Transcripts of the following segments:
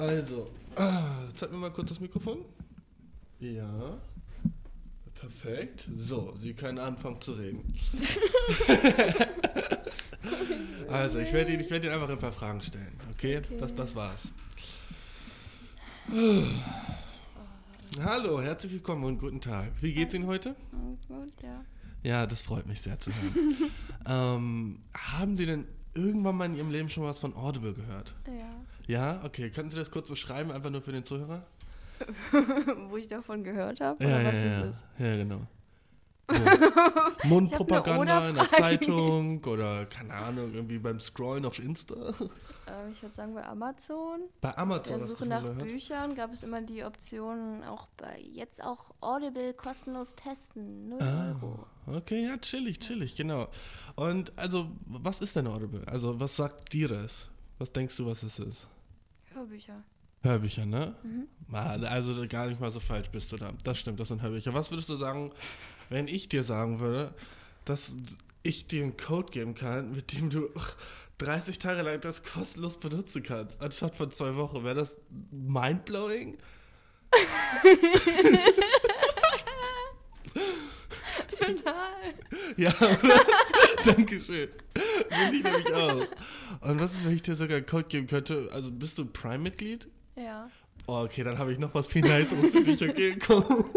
Also, ah, zeig mir mal kurz das Mikrofon. Ja. Perfekt. So, Sie können anfangen zu reden. also, ich werde Ihnen, werd Ihnen einfach ein paar Fragen stellen. Okay? Okay. Das, das war's. Hallo, herzlich willkommen und guten Tag. Wie geht's Ihnen heute? Oh, gut, ja. Ja, das freut mich sehr zu hören. ähm, haben Sie denn irgendwann mal in Ihrem Leben schon was von Audible gehört? Ja. Ja, okay. Können Sie das kurz beschreiben, einfach nur für den Zuhörer? Wo ich davon gehört habe? Ja, oder ja, was ja, ist ja. Ja, genau. So. Mundpropaganda in der. Zeitung oder, keine Ahnung, irgendwie beim Scrollen auf Insta. Ähm, ich würde sagen, bei Amazon. Bei Amazon Der hast du Suche nach gehört? Büchern gab es immer die Option, auch bei jetzt auch Audible kostenlos testen. 0 Ah. Euro. Okay, ja, chillig, chillig, genau. Und also, was ist denn Audible? Also, was sagt dir das? Was denkst du, was es ist? Hörbücher. Hörbücher, ne? Mhm. Also gar nicht mal so falsch bist du da. Das stimmt, das sind Hörbücher. Was würdest du sagen, wenn ich dir sagen würde, dass ich dir einen Code geben kann, mit dem du 30 Tage lang das kostenlos benutzen kannst, anstatt von zwei Wochen? Wäre das mindblowing? Total. Ja, Dankeschön. Bin ich nämlich auch. Und was ist, wenn ich dir sogar einen Code geben könnte? Also bist du Prime-Mitglied? Ja. Oh, okay, dann habe ich noch was viel Niceres für dich, okay? Komm.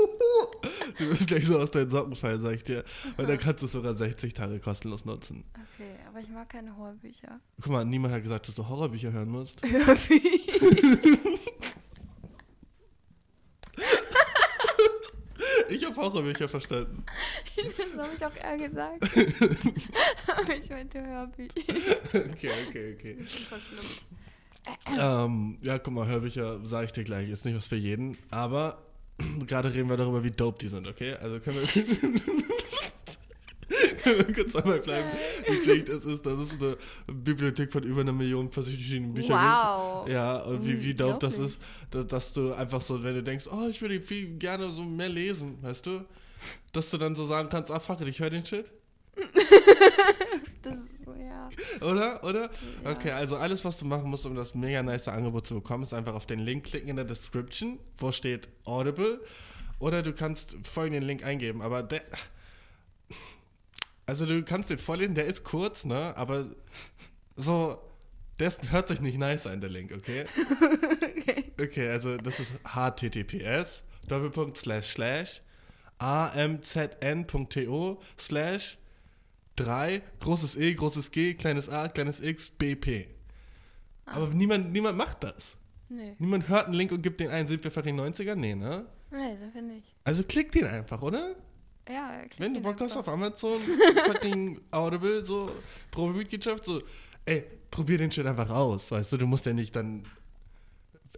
Du wirst gleich so aus deinen Socken fallen, sag ich dir. Weil dann kannst du es sogar 60 Tage kostenlos nutzen. Okay, aber ich mag keine Hörbücher. Guck mal, niemand hat gesagt, dass du Horrorbücher hören musst. Ich habe Horrorbücher verstanden. das habe ich auch eher gesagt. aber ich meinte Hörbücher. Okay, okay, okay. Das ist voll schlimm. Ähm, ja, guck mal, Hörbücher sage ich dir gleich. Ist nicht was für jeden. Aber gerade reden wir darüber, wie dope die sind, okay? Also können wir kurz einmal bleiben, wie chillig das ist. Das ist eine Bibliothek von über einer Million verschiedenen Büchern Wow. gibt. Ja, und wie, wie dope das ist, dass, dass du einfach so, wenn du denkst, oh, ich würde viel gerne so mehr lesen, weißt du? Dass du dann so sagen kannst, ah, fuck it, ich höre den Shit. Das ist so, ja. Oder? Oder? Ja. Okay, also alles, was du machen musst, um das mega nice Angebot zu bekommen, ist einfach auf den Link klicken in der Description, wo steht Audible. Oder du kannst folgenden Link eingeben, aber der. Also du kannst den vorlesen, der ist kurz, ne? Aber so. Der ist, hört sich nicht nice an, der Link, okay? Okay. Okay, also das ist https Doppelpunkt slash slash amzn.to slash 3 großes E, großes G, kleines A, kleines X, BP. Aber niemand, niemand macht das. Nee. Niemand hört einen Link und gibt den ein, sind wir fucking 90er? Nee, ne? Nee, so finde ich. Also klick den einfach, oder? Ja, Wenn du Bock hast auf Amazon, fucking Audible, so Probemitgliedschaft, so, ey, probier den Shit einfach aus, weißt du, du musst ja nicht dann,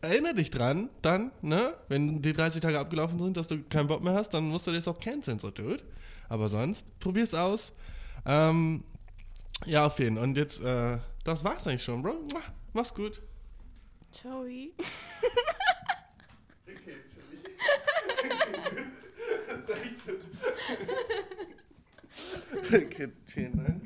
erinnere dich dran, dann, ne, wenn die 30 Tage abgelaufen sind, dass du keinen Bock mehr hast, dann musst du das auch canceln, so, dude. Aber sonst, probier's aus. Ähm, ja, auf jeden Fall. Und jetzt, äh, das war's eigentlich schon, Bro. Mach's gut. Ciao. Okay, vielen Dank.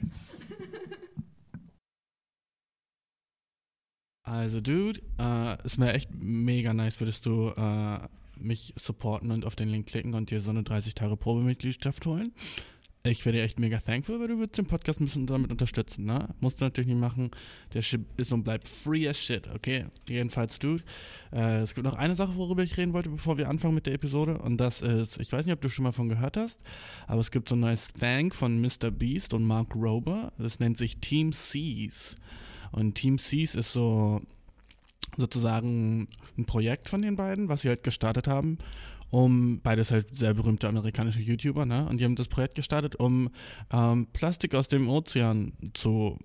Also, Dude, äh, es wäre echt mega nice, würdest du äh, mich supporten und auf den Link klicken und dir so eine 30 Tage Probemitgliedschaft holen. Ich wäre echt mega thankful, weil du würdest den Podcast ein bisschen damit unterstützen, ne? Musst du natürlich nicht machen. Der Shit ist und bleibt free as shit, okay? Jedenfalls, Dude. Äh, es gibt noch eine Sache, worüber ich reden wollte, bevor wir anfangen mit der Episode. Und das ist, ich weiß nicht, ob du schon mal von gehört hast, aber es gibt so ein neues Thank von Mr. Beast und Mark Rober. Das nennt sich Team Seas. Und Team Seas ist so sozusagen ein Projekt von den beiden, was sie halt gestartet haben, um beides halt sehr berühmte amerikanische YouTuber, ne? Und die haben das Projekt gestartet, um ähm, Plastik aus dem Ozean zu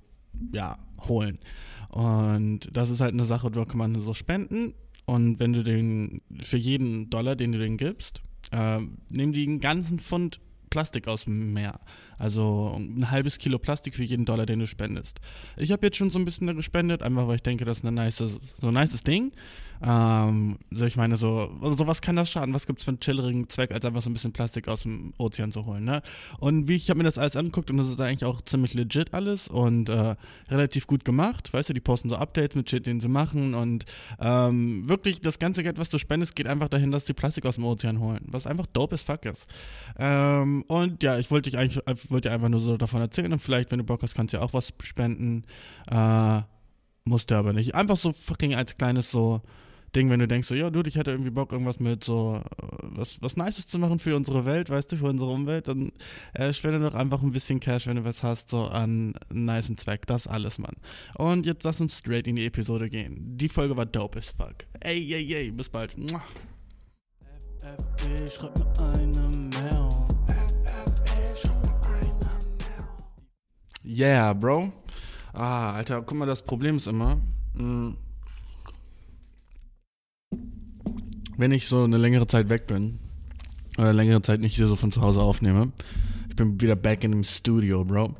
ja, holen. Und das ist halt eine Sache, da kann man so spenden. Und wenn du den, für jeden Dollar, den du den gibst, äh, nehmen die einen ganzen Pfund Plastik aus dem Meer. Also ein halbes Kilo Plastik für jeden Dollar, den du spendest. Ich habe jetzt schon so ein bisschen da gespendet, einfach weil ich denke, das ist eine nice, so ein nices Ding. Ähm, so ich meine, so, so was kann das schaden? Was gibt's für einen chillerigen Zweck, als einfach so ein bisschen Plastik aus dem Ozean zu holen, ne? Und wie ich habe mir das alles angeguckt und das ist eigentlich auch ziemlich legit alles und äh, relativ gut gemacht. Weißt du, die posten so Updates mit Shit, den sie machen und ähm, wirklich das ganze Geld, was du spendest, geht einfach dahin, dass die Plastik aus dem Ozean holen, was einfach dope as fuck ist. Ähm, und ja, ich wollte dich eigentlich, wollte einfach nur so davon erzählen und vielleicht, wenn du Bock hast, kannst du ja auch was spenden. Äh, musste aber nicht. Einfach so fucking als kleines so Ding, wenn du denkst, so, ja, du, ich hätte irgendwie Bock, irgendwas mit so, äh, was, was Nices zu machen für unsere Welt, weißt du, für unsere Umwelt, dann äh, spende doch einfach ein bisschen Cash, wenn du was hast, so an nicen Zweck. Das alles, Mann. Und jetzt lass uns straight in die Episode gehen. Die Folge war dope as fuck. Ey, ey, ey, bis bald. Muah. FFB, schreib mir eine Mail. FFB, schreib mir eine Mail. Yeah, Bro. Ah, Alter, guck mal, das Problem ist immer, mh, wenn ich so eine längere Zeit weg bin, oder längere Zeit nicht hier so von zu Hause aufnehme, ich bin wieder back in dem Studio, Bro,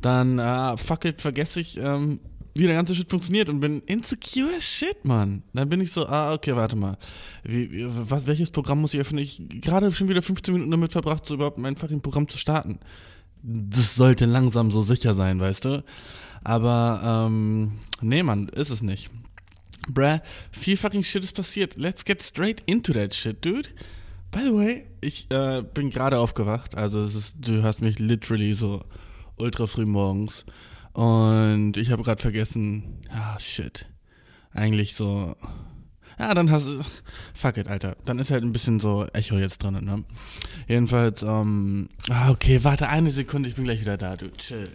dann, äh, fuck it, vergesse ich, ähm, wie der ganze Shit funktioniert und bin insecure as shit, Mann. Dann bin ich so, ah, okay, warte mal. Wie, was, welches Programm muss ich öffnen? Ich gerade schon wieder 15 Minuten damit verbracht, so überhaupt mein fucking Programm zu starten. Das sollte langsam so sicher sein, weißt du? Aber, ähm, nee, Mann, ist es nicht. Bruh, viel fucking shit ist passiert. Let's get straight into that shit, dude. By the way, ich äh, bin gerade aufgewacht. Also es ist, du hörst mich literally so ultra früh morgens. Und ich habe gerade vergessen, ah, shit. Eigentlich so. Ja, dann hast du. Fuck it, Alter. Dann ist halt ein bisschen so Echo jetzt drin, ne? Jedenfalls, ähm. Ah, okay, warte eine Sekunde, ich bin gleich wieder da, du. Chill.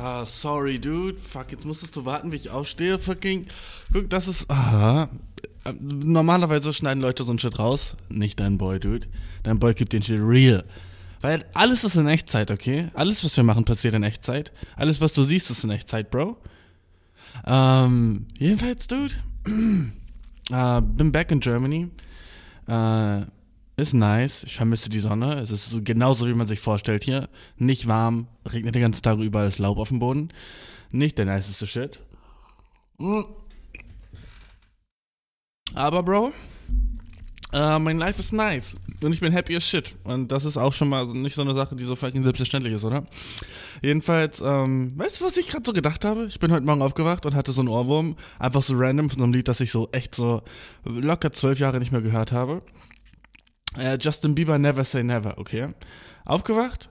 Ah, sorry, dude. Fuck, jetzt musstest du warten, wie ich aufstehe. Fucking. Guck, das ist. Ah. Normalerweise schneiden Leute so ein Shit raus. Nicht dein Boy, dude. Dein Boy gibt den Shit real. Weil alles ist in Echtzeit, okay? Alles, was wir machen, passiert in Echtzeit. Alles, was du siehst, ist in Echtzeit, Bro. Ähm, jedenfalls, dude. äh, bin back in Germany. Äh, ist nice. Ich vermisse die Sonne. Es ist genauso, wie man sich vorstellt hier. Nicht warm, regnet den ganzen Tag überall ist Laub auf dem Boden. Nicht der niceste Shit. Aber, Bro, äh, mein Life ist nice. Und ich bin happy as shit. Und das ist auch schon mal nicht so eine Sache, die so fucking selbstverständlich ist, oder? Jedenfalls, ähm, weißt du, was ich gerade so gedacht habe? Ich bin heute Morgen aufgewacht und hatte so einen Ohrwurm. Einfach so random von so einem Lied, das ich so echt so locker zwölf Jahre nicht mehr gehört habe. Äh, Justin Bieber Never Say Never, okay. Aufgewacht,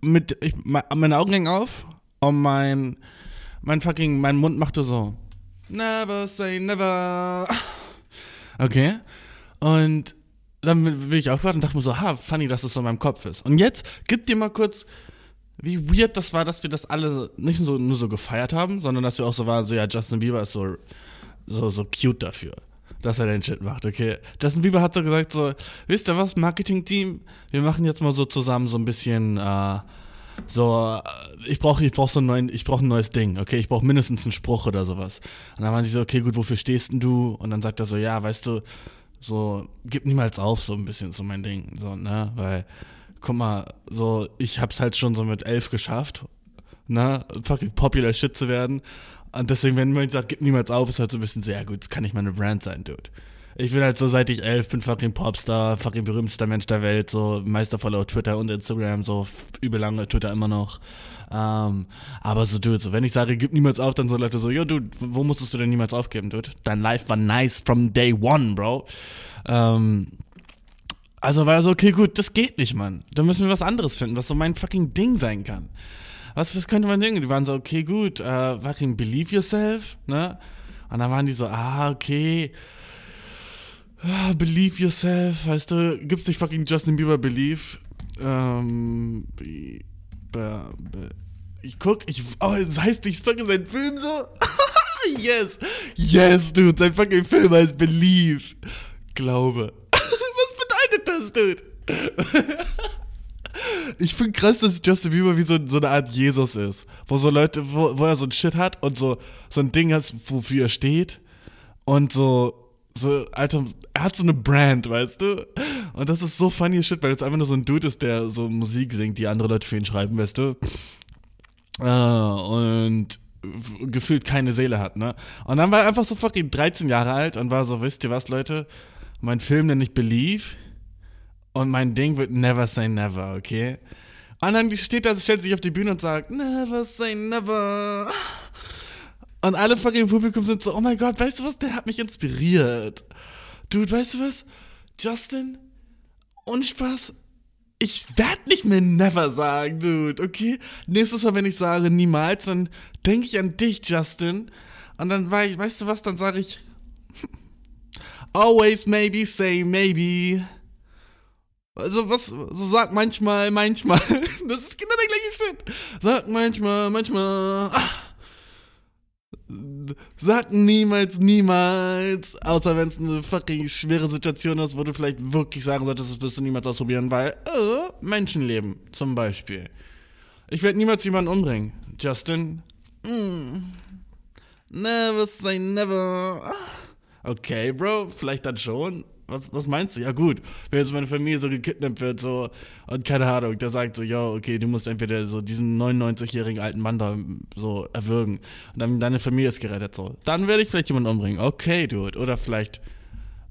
mit, ich, meine Augen gingen auf und mein, mein fucking, mein Mund machte so, Never Say Never. Okay. Und dann bin ich aufgewacht und dachte mir so, ha, funny, dass es so in meinem Kopf ist. Und jetzt, gib dir mal kurz, wie weird das war, dass wir das alle nicht so, nur so gefeiert haben, sondern dass wir auch so waren, so, ja, Justin Bieber ist so, so, so cute dafür dass er den Shit macht, okay. Justin Bieber hat so gesagt, so, wisst ihr was, Marketing-Team, wir machen jetzt mal so zusammen so ein bisschen, äh, so, äh, ich brauche ich brauch so ein, neuen, ich brauch ein neues Ding, okay, ich brauche mindestens einen Spruch oder sowas. Und dann waren sie so, okay, gut, wofür stehst denn du? Und dann sagt er so, ja, weißt du, so, gib niemals auf, so ein bisschen so mein Ding, so, ne, weil, guck mal, so, ich hab's halt schon so mit elf geschafft, ne, fucking popular shit zu werden und deswegen, wenn man sagt, gib niemals auf, ist halt so ein bisschen sehr gut, das kann nicht meine Brand sein, Dude. Ich bin halt so, seit ich elf bin, fucking Popstar, fucking berühmtester Mensch der Welt, so Meistervoller auf Twitter und Instagram, so übel lange Twitter immer noch. Ähm, aber so, Dude, so, wenn ich sage, gib niemals auf, dann so Leute so, yo, Dude, wo musstest du denn niemals aufgeben, Dude? Dein Life war nice from day one, Bro. Ähm, also war so, okay, gut, das geht nicht, Mann. Da müssen wir was anderes finden, was so mein fucking Ding sein kann was, was könnte man denken? Die waren so, okay, gut, äh, fucking believe yourself, ne? Und dann waren die so, ah, okay, ah, believe yourself, weißt du, gibt's nicht fucking Justin Bieber Believe? Ähm, ich guck, ich, oh, das heißt, ich fucking sein Film so? yes, yes, dude, sein fucking Film heißt Believe. Glaube. was bedeutet das, dude? ich finde krass, dass Justin Bieber wie so, so eine Art Jesus ist. Wo so Leute, wo, wo er so ein Shit hat und so, so ein Ding hat, wofür er steht. Und so, so, Alter, er hat so eine Brand, weißt du? Und das ist so funny Shit, weil es einfach nur so ein Dude ist, der so Musik singt, die andere Leute für ihn schreiben, weißt du? Äh, und gefühlt keine Seele hat, ne? Und dann war er einfach so fucking 13 Jahre alt und war so, wisst ihr was, Leute? Mein Film nennt ich Believe und mein Ding wird Never Say Never, okay? Und dann steht er, stellt sich auf die Bühne und sagt, Never Say Never. Und alle fucking im Publikum sind so, oh mein Gott, weißt du was, der hat mich inspiriert. Dude, weißt du was? Justin, und Spaß, ich werde nicht mehr never sagen, dude, okay? Nächstes Mal, wenn ich sage niemals, dann denke ich an dich, Justin. Und dann war ich, weißt du was, dann sage ich always maybe say maybe. Also was, so sagt manchmal, manchmal. Das ist genau der gleiche Shit. Sagt manchmal, manchmal. Ach. Sag niemals, niemals. Außer wenn es eine fucking schwere Situation ist, wo du vielleicht wirklich sagen solltest, das wirst du niemals ausprobieren, weil, äh, Menschenleben zum Beispiel. Ich werde niemals jemanden umbringen. Justin? Mm. Never say never. Okay, Bro, vielleicht dann schon was, was meinst du? Ja gut, wenn jetzt meine Familie so gekidnappt wird, so, und keine Ahnung, der sagt so, ja, okay, du musst entweder so diesen 99-jährigen alten Mann da so erwürgen und dann deine Familie ist gerettet, so. Dann werde ich vielleicht jemanden umbringen. Okay, Dude. Oder vielleicht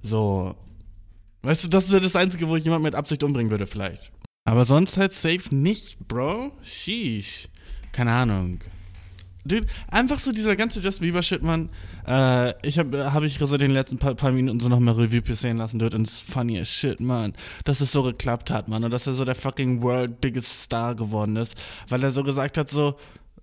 so, weißt du, das wäre das Einzige, wo ich jemanden mit Absicht umbringen würde, vielleicht. Aber sonst halt safe nicht, Bro. Sheesh. Keine Ahnung. Dude, einfach so dieser ganze Justin Bieber Shit, Mann. Äh, ich habe hab ich so den letzten paar, paar Minuten so nochmal Revue passieren lassen, dude, und ist funny as shit, Mann. Dass es so geklappt hat, Mann, und dass er so der fucking world biggest Star geworden ist, weil er so gesagt hat, so,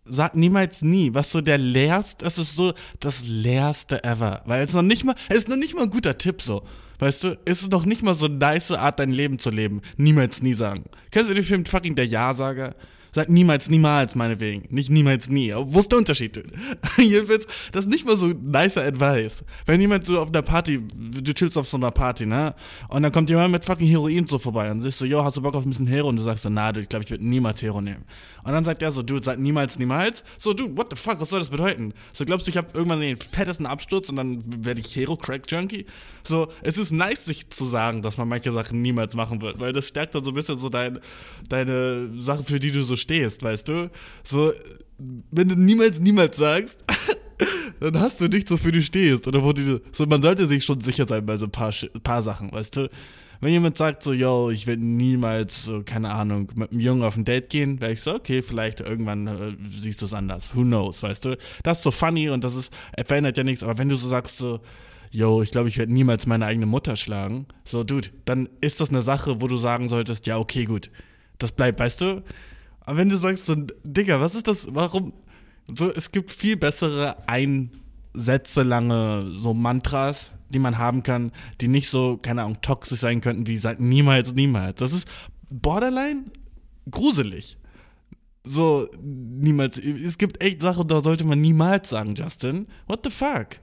sag niemals nie, was so der leerst, es ist so das leerste ever, weil es noch nicht mal, es ist noch nicht mal ein guter Tipp so. Weißt du, ist es noch nicht mal so eine nice Art, dein Leben zu leben. Niemals nie sagen. Kennst du den Film fucking Der Ja-Sager? Sag niemals, niemals, meinetwegen. Nicht niemals, nie. Wo ist der Unterschied? Jedenfalls, das ist nicht mal so nicer Advice. Wenn jemand so auf einer Party, du chillst auf so einer Party, ne? Und dann kommt jemand mit fucking Heroin so vorbei und sagst so, yo, hast du Bock auf ein bisschen Hero? Und du sagst so, na, du, ich glaube, ich würde niemals Hero nehmen. Und dann sagt er so, du, sag niemals, niemals. So, du, what the fuck, was soll das bedeuten? So, glaubst du, ich habe irgendwann den fettesten Absturz und dann werde ich Hero-Crack-Junkie? So, es ist nice, sich zu sagen, dass man manche Sachen niemals machen wird, weil das stärkt dann so ein bisschen so dein, deine Sachen, für die du so stehst, weißt du? So, wenn du niemals, niemals sagst, dann hast du nichts, wofür du stehst. Oder wo du, so, man sollte sich schon sicher sein bei so ein paar, paar Sachen, weißt du? Wenn jemand sagt so, yo, ich werde niemals, so, keine Ahnung, mit einem Jungen auf ein Date gehen, wäre ich so, okay, vielleicht irgendwann äh, siehst du es anders. Who knows, weißt du? Das ist so funny und das ist, verändert ja nichts, aber wenn du so sagst so, yo, ich glaube, ich werde niemals meine eigene Mutter schlagen, so, dude, dann ist das eine Sache, wo du sagen solltest, ja, okay, gut, das bleibt, weißt du? Aber wenn du sagst so, Digga, was ist das, warum? So, es gibt viel bessere Einsätze lange so Mantras, die man haben kann, die nicht so, keine Ahnung, toxisch sein könnten, wie sagt niemals, niemals. Das ist borderline gruselig. So, niemals. Es gibt echt Sachen, da sollte man niemals sagen, Justin. What the fuck?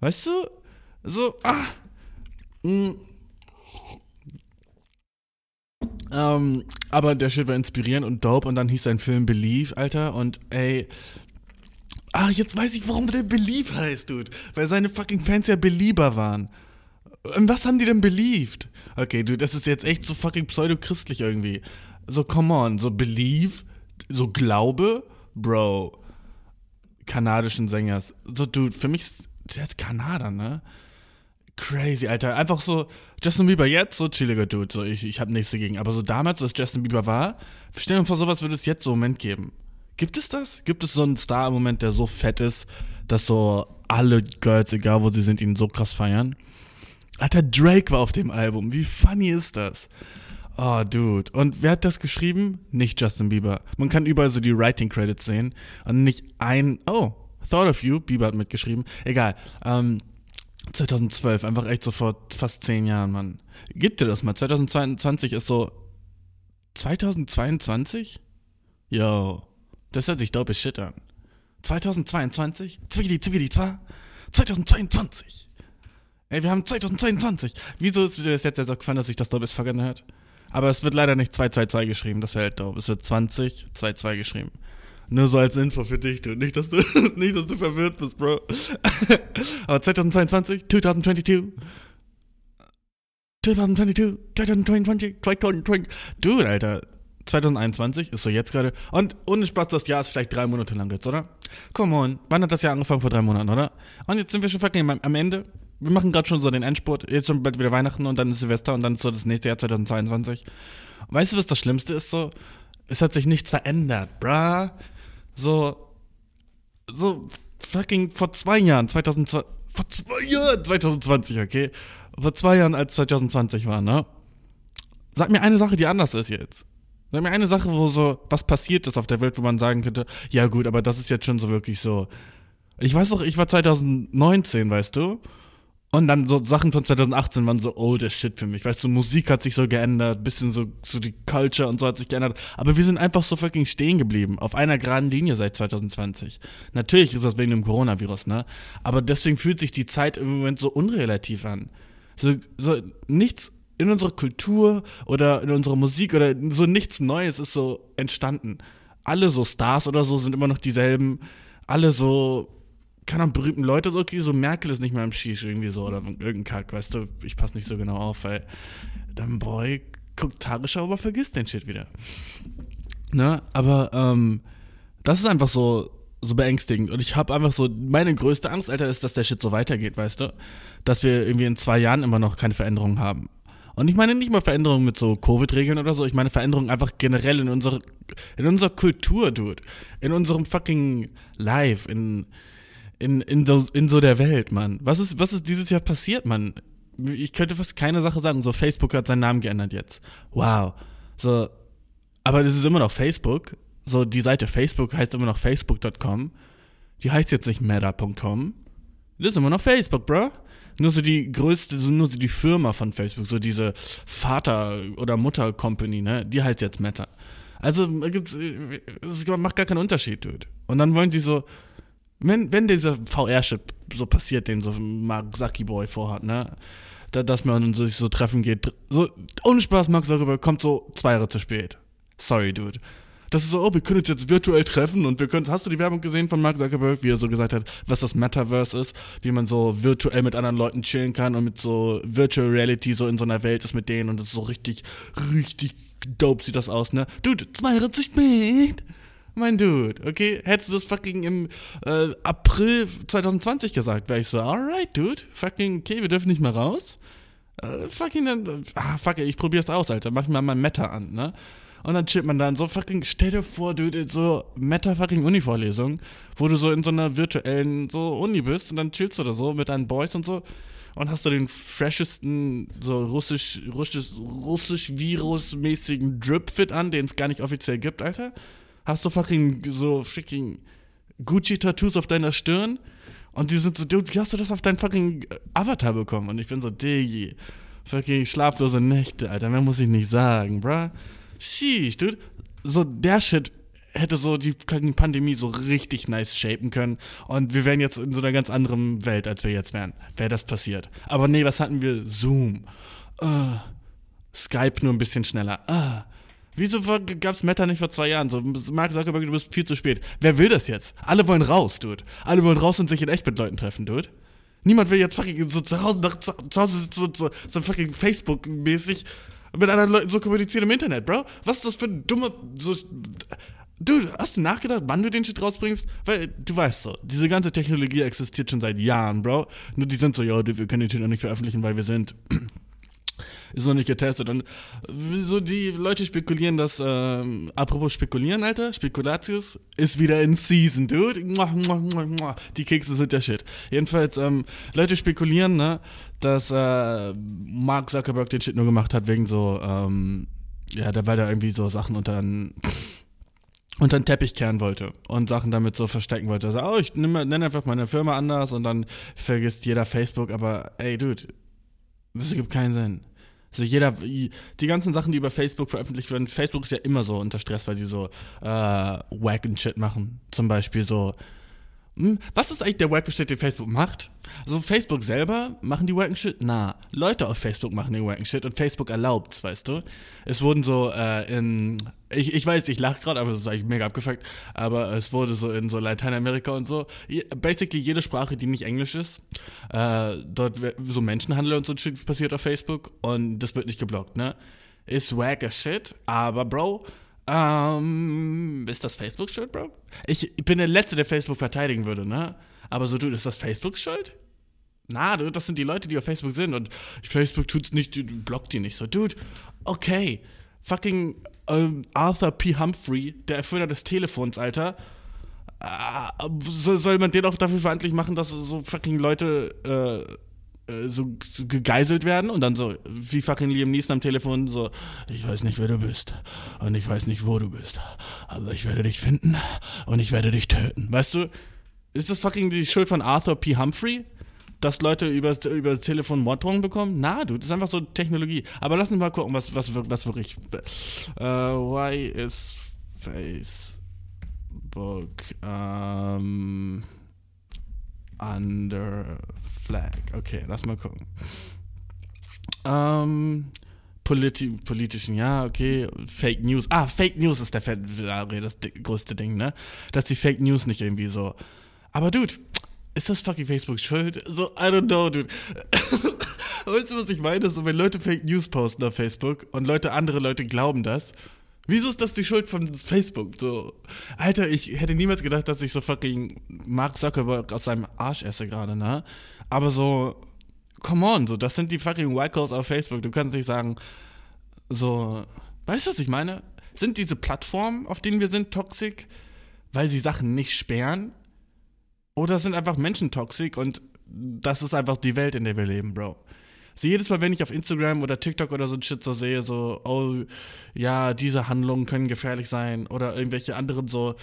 Weißt du? So, ah. Mh. Ähm, aber der Shit war inspirierend und dope und dann hieß sein Film Believe, Alter. Und ey, Ah, jetzt weiß ich, warum der Believe heißt, Dude. Weil seine fucking Fans ja Belieber waren. Und was haben die denn believed? Okay, dude, das ist jetzt echt so fucking pseudo-christlich irgendwie. So, come on, so Believe, so Glaube, Bro. Kanadischen Sängers. So, dude, für mich ist der ist Kanada, ne? Crazy, Alter. Einfach so, Justin Bieber jetzt, so chilliger Dude. So, ich, ich hab nichts dagegen. Aber so damals, als Justin Bieber war, stell dir vor, sowas würde es jetzt so im Moment geben. Gibt es das? Gibt es so einen Star im Moment, der so fett ist, dass so alle Girls, egal wo sie sind, ihn so krass feiern? Alter, Drake war auf dem Album. Wie funny ist das? Oh, dude. Und wer hat das geschrieben? Nicht Justin Bieber. Man kann überall so die Writing Credits sehen und nicht ein. Oh, Thought of You. Bieber hat mitgeschrieben. Egal. Ähm, 2012, einfach echt so vor fast zehn Jahren, Mann. Gibt dir das mal? 2022 ist so. 2022? Yo. Das hört sich dope shit an. 2022? Zwiggidi, zwiggidi, zwar? 2022. Ey, wir haben 2022. Wieso ist dir das jetzt so gefallen, dass sich das as fuck anhört? Aber es wird leider nicht 222 geschrieben, das wäre halt doof. Es wird 20, 22 geschrieben. Nur so als Info für dich, du. Nicht, dass du, nicht, dass du verwirrt bist, Bro. Aber 2022, 2022, 2022, 2022, 2022. Dude, Alter. 2021 ist so jetzt gerade. Und ohne Spaß, das Jahr ist vielleicht drei Monate lang jetzt, oder? Come on. Wann hat das Jahr angefangen? Vor drei Monaten, oder? Und jetzt sind wir schon fucking am Ende. Wir machen gerade schon so den Endspurt. Jetzt schon bald wieder Weihnachten und dann ist Silvester und dann ist so das nächste Jahr 2022. Weißt du, was das Schlimmste ist? So, es hat sich nichts verändert, bruh. So, so fucking vor zwei Jahren, 2020, vor zwei Jahren, 2020, okay? Vor zwei Jahren, als 2020 war, ne? Sag mir eine Sache, die anders ist jetzt. Sag mir eine Sache, wo so was passiert ist auf der Welt, wo man sagen könnte, ja gut, aber das ist jetzt schon so wirklich so. Ich weiß doch, ich war 2019, weißt du? Und dann so Sachen von 2018 waren so old as shit für mich. Weißt du, Musik hat sich so geändert, bisschen so, so die Culture und so hat sich geändert. Aber wir sind einfach so fucking stehen geblieben. Auf einer geraden Linie seit 2020. Natürlich ist das wegen dem Coronavirus, ne? Aber deswegen fühlt sich die Zeit im Moment so unrelativ an. So, so nichts in unserer Kultur oder in unserer Musik oder so nichts Neues ist so entstanden. Alle so Stars oder so sind immer noch dieselben. Alle so keine berühmten Leute so, okay, so Merkel ist nicht mehr im Shish irgendwie so oder irgendein Kack, weißt du, ich passe nicht so genau auf, weil dann Boy guckt Tagesschau, aber vergisst den Shit wieder. Ne, aber ähm, das ist einfach so so beängstigend und ich habe einfach so meine größte Angst, Alter, ist, dass der Shit so weitergeht, weißt du, dass wir irgendwie in zwei Jahren immer noch keine Veränderungen haben. Und ich meine nicht mal Veränderungen mit so Covid-Regeln oder so, ich meine Veränderungen einfach generell in unserer in unserer Kultur, dude, in unserem fucking Life, in in, in, so, in so der Welt, Mann. Was ist, was ist dieses Jahr passiert, Mann? Ich könnte fast keine Sache sagen. So, Facebook hat seinen Namen geändert jetzt. Wow. So, aber das ist immer noch Facebook. So, die Seite Facebook heißt immer noch facebook.com. Die heißt jetzt nicht meta.com. Das ist immer noch Facebook, bro. Nur so die größte, nur so die Firma von Facebook, so diese Vater- oder Mutter-Company, ne? Die heißt jetzt Meta. Also, es macht gar keinen Unterschied, dude. Und dann wollen sie so, wenn, wenn dieser VR-Shit so passiert, den so Mark Boy vorhat, ne? Da, dass man sich so treffen geht. So, ohne Spaß, Mark Zuckerberg kommt so zwei Jahre zu spät. Sorry, dude. Das ist so, oh, wir können uns jetzt virtuell treffen und wir können, hast du die Werbung gesehen von Mark Zuckerberg, wie er so gesagt hat, was das Metaverse ist, wie man so virtuell mit anderen Leuten chillen kann und mit so Virtual Reality so in so einer Welt ist mit denen und das ist so richtig, richtig dope sieht das aus, ne? Dude, zwei Jahre zu spät mein Dude, okay? Hättest du das fucking im äh, April 2020 gesagt, wäre ich so, alright, Dude, fucking, okay, wir dürfen nicht mehr raus. Äh, fucking, dann, ah, fuck, ich probier's aus, Alter, mach mir mal Meta an, ne? Und dann chillt man dann so fucking, stell dir vor, Dude, in so Meta fucking Uni-Vorlesung, wo du so in so einer virtuellen so Uni bist und dann chillst du da so mit deinen Boys und so und hast du den freshesten, so russisch, russisch, russisch Virus-mäßigen Drip-Fit an, den es gar nicht offiziell gibt, Alter hast du fucking so freaking Gucci-Tattoos auf deiner Stirn und die sind so, dude, wie hast du das auf deinen fucking Avatar bekommen? Und ich bin so, Diggi, fucking schlaflose Nächte, Alter, mehr muss ich nicht sagen, bruh. Sheesh, dude. So, der Shit hätte so die Pandemie so richtig nice shapen können und wir wären jetzt in so einer ganz anderen Welt, als wir jetzt wären, wäre das passiert. Aber nee, was hatten wir? Zoom. Uh, Skype nur ein bisschen schneller. Uh, Wieso gab's Meta nicht vor zwei Jahren? So, Mark Zuckerberg, du bist viel zu spät. Wer will das jetzt? Alle wollen raus, Dude. Alle wollen raus und sich in echt mit Leuten treffen, Dude. Niemand will jetzt fucking so zu Hause, nach, zu, Hause so, so, so fucking Facebook-mäßig mit anderen Leuten so kommunizieren im Internet, Bro. Was ist das für ein dummer, so, Dude, hast du nachgedacht, wann du den Shit rausbringst? Weil, du weißt so, diese ganze Technologie existiert schon seit Jahren, Bro. Nur die sind so, ja, wir können den Shit noch nicht veröffentlichen, weil wir sind ist noch nicht getestet. Und so die Leute spekulieren, dass, ähm, apropos spekulieren, Alter, Spekulatius ist wieder in Season, dude. Die Kekse sind der Shit. Jedenfalls, ähm, Leute spekulieren, ne, dass äh, Mark Zuckerberg den Shit nur gemacht hat wegen so, ähm, ja, weil er irgendwie so Sachen unter einen unter den Teppich kehren wollte und Sachen damit so verstecken wollte. Also, oh, ich nenne einfach meine Firma anders und dann vergisst jeder Facebook, aber ey, Dude, das ergibt keinen Sinn. Also jeder, die ganzen Sachen, die über Facebook veröffentlicht werden, Facebook ist ja immer so unter Stress, weil die so äh, wack and shit machen. Zum Beispiel so, was ist eigentlich der wack Shit, den Facebook macht? So Facebook selber machen die wacken Shit? Na, Leute auf Facebook machen den wacken Shit und Facebook erlaubt's, weißt du? Es wurden so äh, in ich, ich weiß, ich lache gerade, aber das ist eigentlich mega abgefuckt, aber es wurde so in so Lateinamerika und so, basically jede Sprache, die nicht Englisch ist, äh, dort so Menschenhandel und so Shit passiert auf Facebook und das wird nicht geblockt, ne? Ist wack shit, aber Bro, ähm, ist das Facebook schuld, Bro? Ich, bin der Letzte, der Facebook verteidigen würde, ne? Aber so, du, ist das Facebook schuld? Na, das sind die Leute, die auf Facebook sind und Facebook tut's nicht, blockt die nicht so. Dude, okay. Fucking ähm, Arthur P. Humphrey, der Erfinder des Telefons, Alter. Äh, soll man den auch dafür verantwortlich machen, dass so fucking Leute äh, äh, so, gegeißelt werden und dann so, wie fucking Liam Neeson am Telefon, so, ich weiß nicht, wer du bist und ich weiß nicht, wo du bist, aber ich werde dich finden und ich werde dich töten. Weißt du, ist das fucking die Schuld von Arthur P. Humphrey? dass Leute über, das Telefon Morddrohungen bekommen? Na, du, das ist einfach so Technologie. Aber lass uns mal gucken, was, was, was wirklich. Uh, why is Facebook um, under flag? Okay, lass mal gucken. Um, politi politischen, ja, okay. Fake News. Ah, Fake News ist der das größte Ding, ne? Dass die Fake News nicht irgendwie so. Aber dude, ist das fucking Facebook schuld? So, I don't know, dude. weißt du, was ich meine? So, wenn Leute Fake News posten auf Facebook und Leute, andere Leute glauben das, wieso ist das die Schuld von Facebook? So, Alter, ich hätte niemals gedacht, dass ich so fucking Mark Zuckerberg aus seinem Arsch esse gerade, ne? Aber so, come on, so, das sind die fucking Wackos auf Facebook. Du kannst nicht sagen, so, weißt du, was ich meine? Sind diese Plattformen, auf denen wir sind, toxisch, weil sie Sachen nicht sperren? Oder sind einfach Menschen toxisch und das ist einfach die Welt, in der wir leben, Bro. So jedes Mal, wenn ich auf Instagram oder TikTok oder so ein Shit so sehe, so, oh, ja, diese Handlungen können gefährlich sein oder irgendwelche anderen so,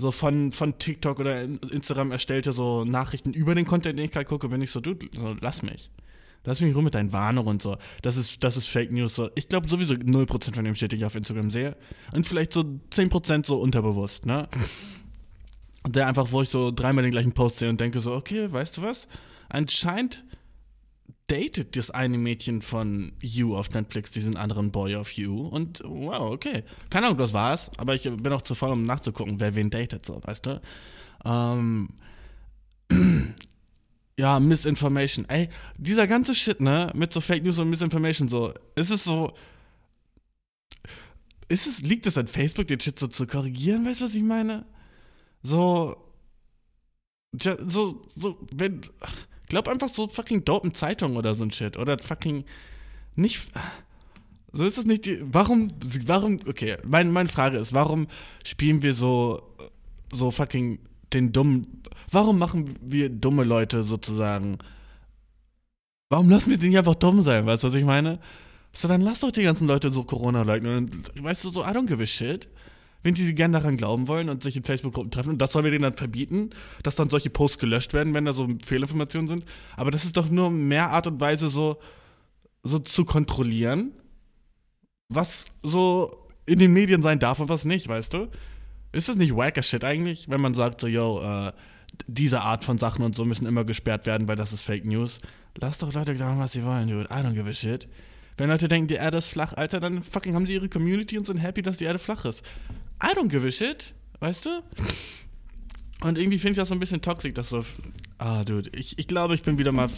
so von, von TikTok oder Instagram erstellte so Nachrichten über den Content, den ich gerade gucke, bin ich so, du, so, lass mich. Lass mich rum mit deinen Warnungen und so. Das ist, das ist Fake News. So. Ich glaube sowieso 0% von dem Shit, den ich auf Instagram sehe. Und vielleicht so 10% so unterbewusst, ne? Der einfach, wo ich so dreimal den gleichen Post sehe und denke so, okay, weißt du was? Anscheinend datet das eine Mädchen von You auf Netflix diesen anderen Boy auf You und wow, okay. Keine Ahnung, was war es, aber ich bin auch zu voll, um nachzugucken, wer wen datet, so, weißt du? Ähm, ja, Misinformation. Ey, dieser ganze Shit, ne, mit so Fake News und Misinformation, so, ist es so, ist es, liegt es an Facebook, den Shit so zu korrigieren, weißt du, was ich meine? So, so, so, wenn, glaub einfach so fucking dopen Zeitung oder so ein Shit. Oder fucking, nicht, so ist es nicht die, warum, warum, okay, mein, meine Frage ist, warum spielen wir so, so fucking den dummen, warum machen wir dumme Leute sozusagen, warum lassen wir nicht einfach dumm sein, weißt du, was ich meine? So, dann lass doch die ganzen Leute so Corona leugnen. Weißt du, so, I don't give a shit wenn sie gerne daran glauben wollen und sich in Facebook-Gruppen treffen. Und das sollen wir denen dann verbieten, dass dann solche Posts gelöscht werden, wenn da so Fehlinformationen sind. Aber das ist doch nur mehr Art und Weise, so, so zu kontrollieren, was so in den Medien sein darf und was nicht, weißt du? Ist das nicht wacker Shit eigentlich, wenn man sagt so, yo, äh, diese Art von Sachen und so müssen immer gesperrt werden, weil das ist Fake News? Lass doch Leute glauben, was sie wollen, dude. I don't give a shit. Wenn Leute denken, die Erde ist flach, Alter, dann fucking haben sie ihre Community und sind happy, dass die Erde flach ist. I don't give a shit, weißt du? Und irgendwie finde ich das so ein bisschen toxisch, dass so. Ah, dude, ich, ich glaube, ich bin wieder mal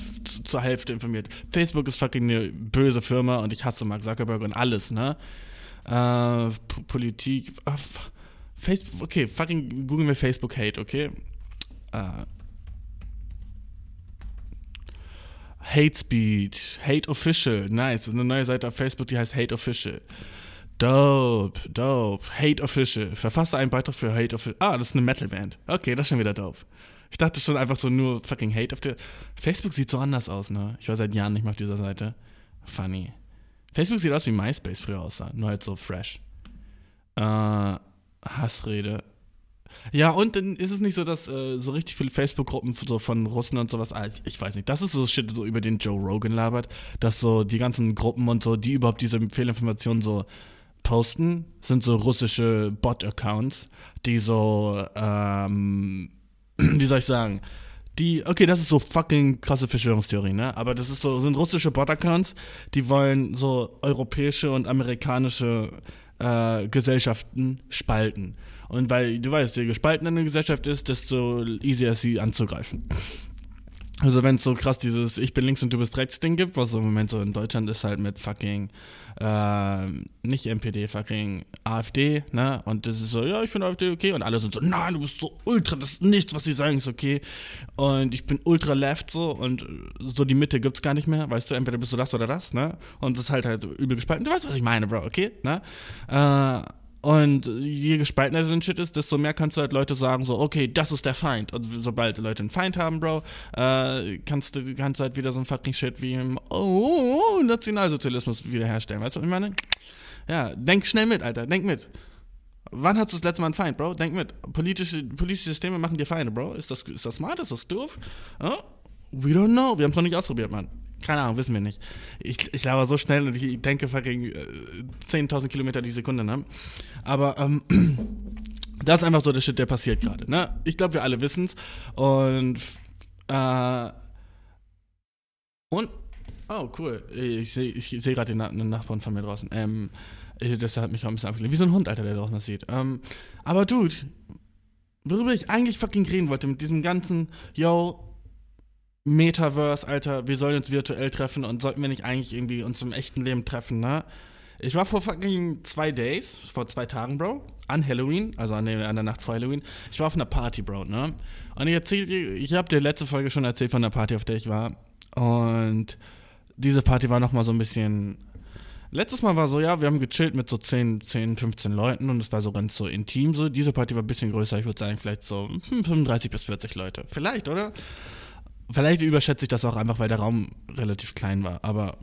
zur Hälfte informiert. Facebook ist fucking eine böse Firma und ich hasse Mark Zuckerberg und alles, ne? Äh, Politik. Ah, Facebook, okay, fucking googeln wir Facebook Hate, okay? Äh, Hate Speech, Hate Official, nice. Das ist eine neue Seite auf Facebook, die heißt Hate Official. Dope, dope. Hate Official. Verfasse einen Beitrag für Hate Official. Ah, das ist eine Metal-Band. Okay, das ist schon wieder dope. Ich dachte schon einfach so nur fucking Hate auf der. Facebook sieht so anders aus, ne? Ich war seit Jahren nicht mehr auf dieser Seite. Funny. Facebook sieht aus wie MySpace früher aussah, nur halt so fresh. Äh, Hassrede. Ja, und dann ist es nicht so, dass äh, so richtig viele Facebook-Gruppen so von Russen und sowas, ich weiß nicht, das ist so Shit, so über den Joe Rogan labert, dass so die ganzen Gruppen und so, die überhaupt diese Fehlinformationen so posten, sind so russische Bot-Accounts, die so, ähm, wie soll ich sagen, die, okay, das ist so fucking krasse Verschwörungstheorie, ne? Aber das ist so, sind russische Bot-Accounts, die wollen so europäische und amerikanische äh, Gesellschaften spalten. Und weil, du weißt, je gespaltener eine Gesellschaft ist, desto easier ist sie anzugreifen. Also wenn es so krass dieses Ich bin links und du bist rechts Ding gibt, was so im Moment so in Deutschland ist halt mit fucking äh, nicht MPD, fucking AfD, ne? Und das ist so, ja, ich finde AfD okay. Und alle sind so, nein, du bist so ultra, das ist nichts, was sie sagen, ist okay. Und ich bin ultra left so und so die Mitte gibt's gar nicht mehr, weißt du, entweder bist du das oder das, ne? Und das ist halt halt übel gespalten. Du weißt, was ich meine, Bro, okay? Ne? Äh, und je gespaltener so ein Shit ist, desto mehr kannst du halt Leute sagen, so, okay, das ist der Feind. Und sobald Leute einen Feind haben, Bro, äh, kannst du kannst halt wieder so ein fucking Shit wie im oh, Nationalsozialismus wiederherstellen. Weißt du, was ich meine? Ja, denk schnell mit, Alter, denk mit. Wann hast du das letzte Mal einen Feind, Bro? Denk mit. Politische, politische Systeme machen dir Feinde, Bro. Ist das, ist das smart? Ist das doof? Oh, we don't know. Wir haben es noch nicht ausprobiert, Mann. Keine Ahnung, wissen wir nicht. Ich, ich laufe so schnell und ich denke fucking äh, 10.000 Kilometer die Sekunde, ne? Aber, ähm, das ist einfach so der Shit, der passiert gerade, ne? Ich glaube, wir alle wissen's. Und, äh, und, oh, cool. Ich sehe ich seh gerade den, den Nachbarn von mir draußen. Ähm, das hat mich auch ein bisschen aufgelegt. Wie so ein Hund, Alter, der draußen das sieht. Ähm, aber, Dude, worüber ich eigentlich fucking reden wollte mit diesem ganzen, yo, Metaverse, Alter, wir sollen uns virtuell treffen und sollten wir nicht eigentlich irgendwie uns im echten Leben treffen, ne? Ich war vor fucking zwei Days, vor zwei Tagen, Bro, an Halloween, also an der, Nacht vor Halloween. Ich war auf einer Party, Bro, ne? Und ich erzähl ich habe dir letzte Folge schon erzählt von der Party, auf der ich war. Und diese Party war nochmal so ein bisschen. Letztes Mal war so, ja, wir haben gechillt mit so 10, 10, 15 Leuten und es war so ganz so intim so. Diese Party war ein bisschen größer, ich würde sagen, vielleicht so 35 bis 40 Leute. Vielleicht, oder? Vielleicht überschätze ich das auch einfach, weil der Raum relativ klein war, aber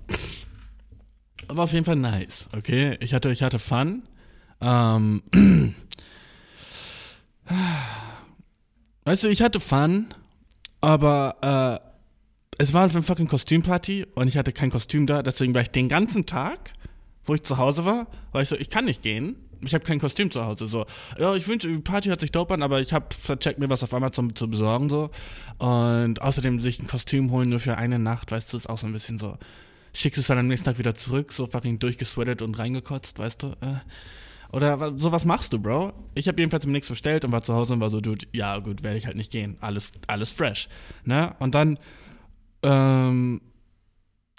war auf jeden Fall nice, okay? Ich hatte, ich hatte Fun. Ähm, weißt du, ich hatte Fun, aber äh, es war eine fucking Kostümparty und ich hatte kein Kostüm da, deswegen war ich den ganzen Tag, wo ich zu Hause war, war ich so, ich kann nicht gehen, ich habe kein Kostüm zu Hause. So, ja, ich wünsche, die Party hört sich dope an, aber ich habe vercheckt, mir was auf Amazon zu besorgen. so Und außerdem sich ein Kostüm holen nur für eine Nacht, weißt du, ist auch so ein bisschen so. Schickst es dann am nächsten Tag wieder zurück, so fucking durchgesweatet und reingekotzt, weißt du? Äh. Oder so was machst du, Bro? Ich habe jedenfalls mir nichts bestellt und war zu Hause und war so, dude, ja gut, werde ich halt nicht gehen. Alles, alles fresh. Ne? Und dann ähm,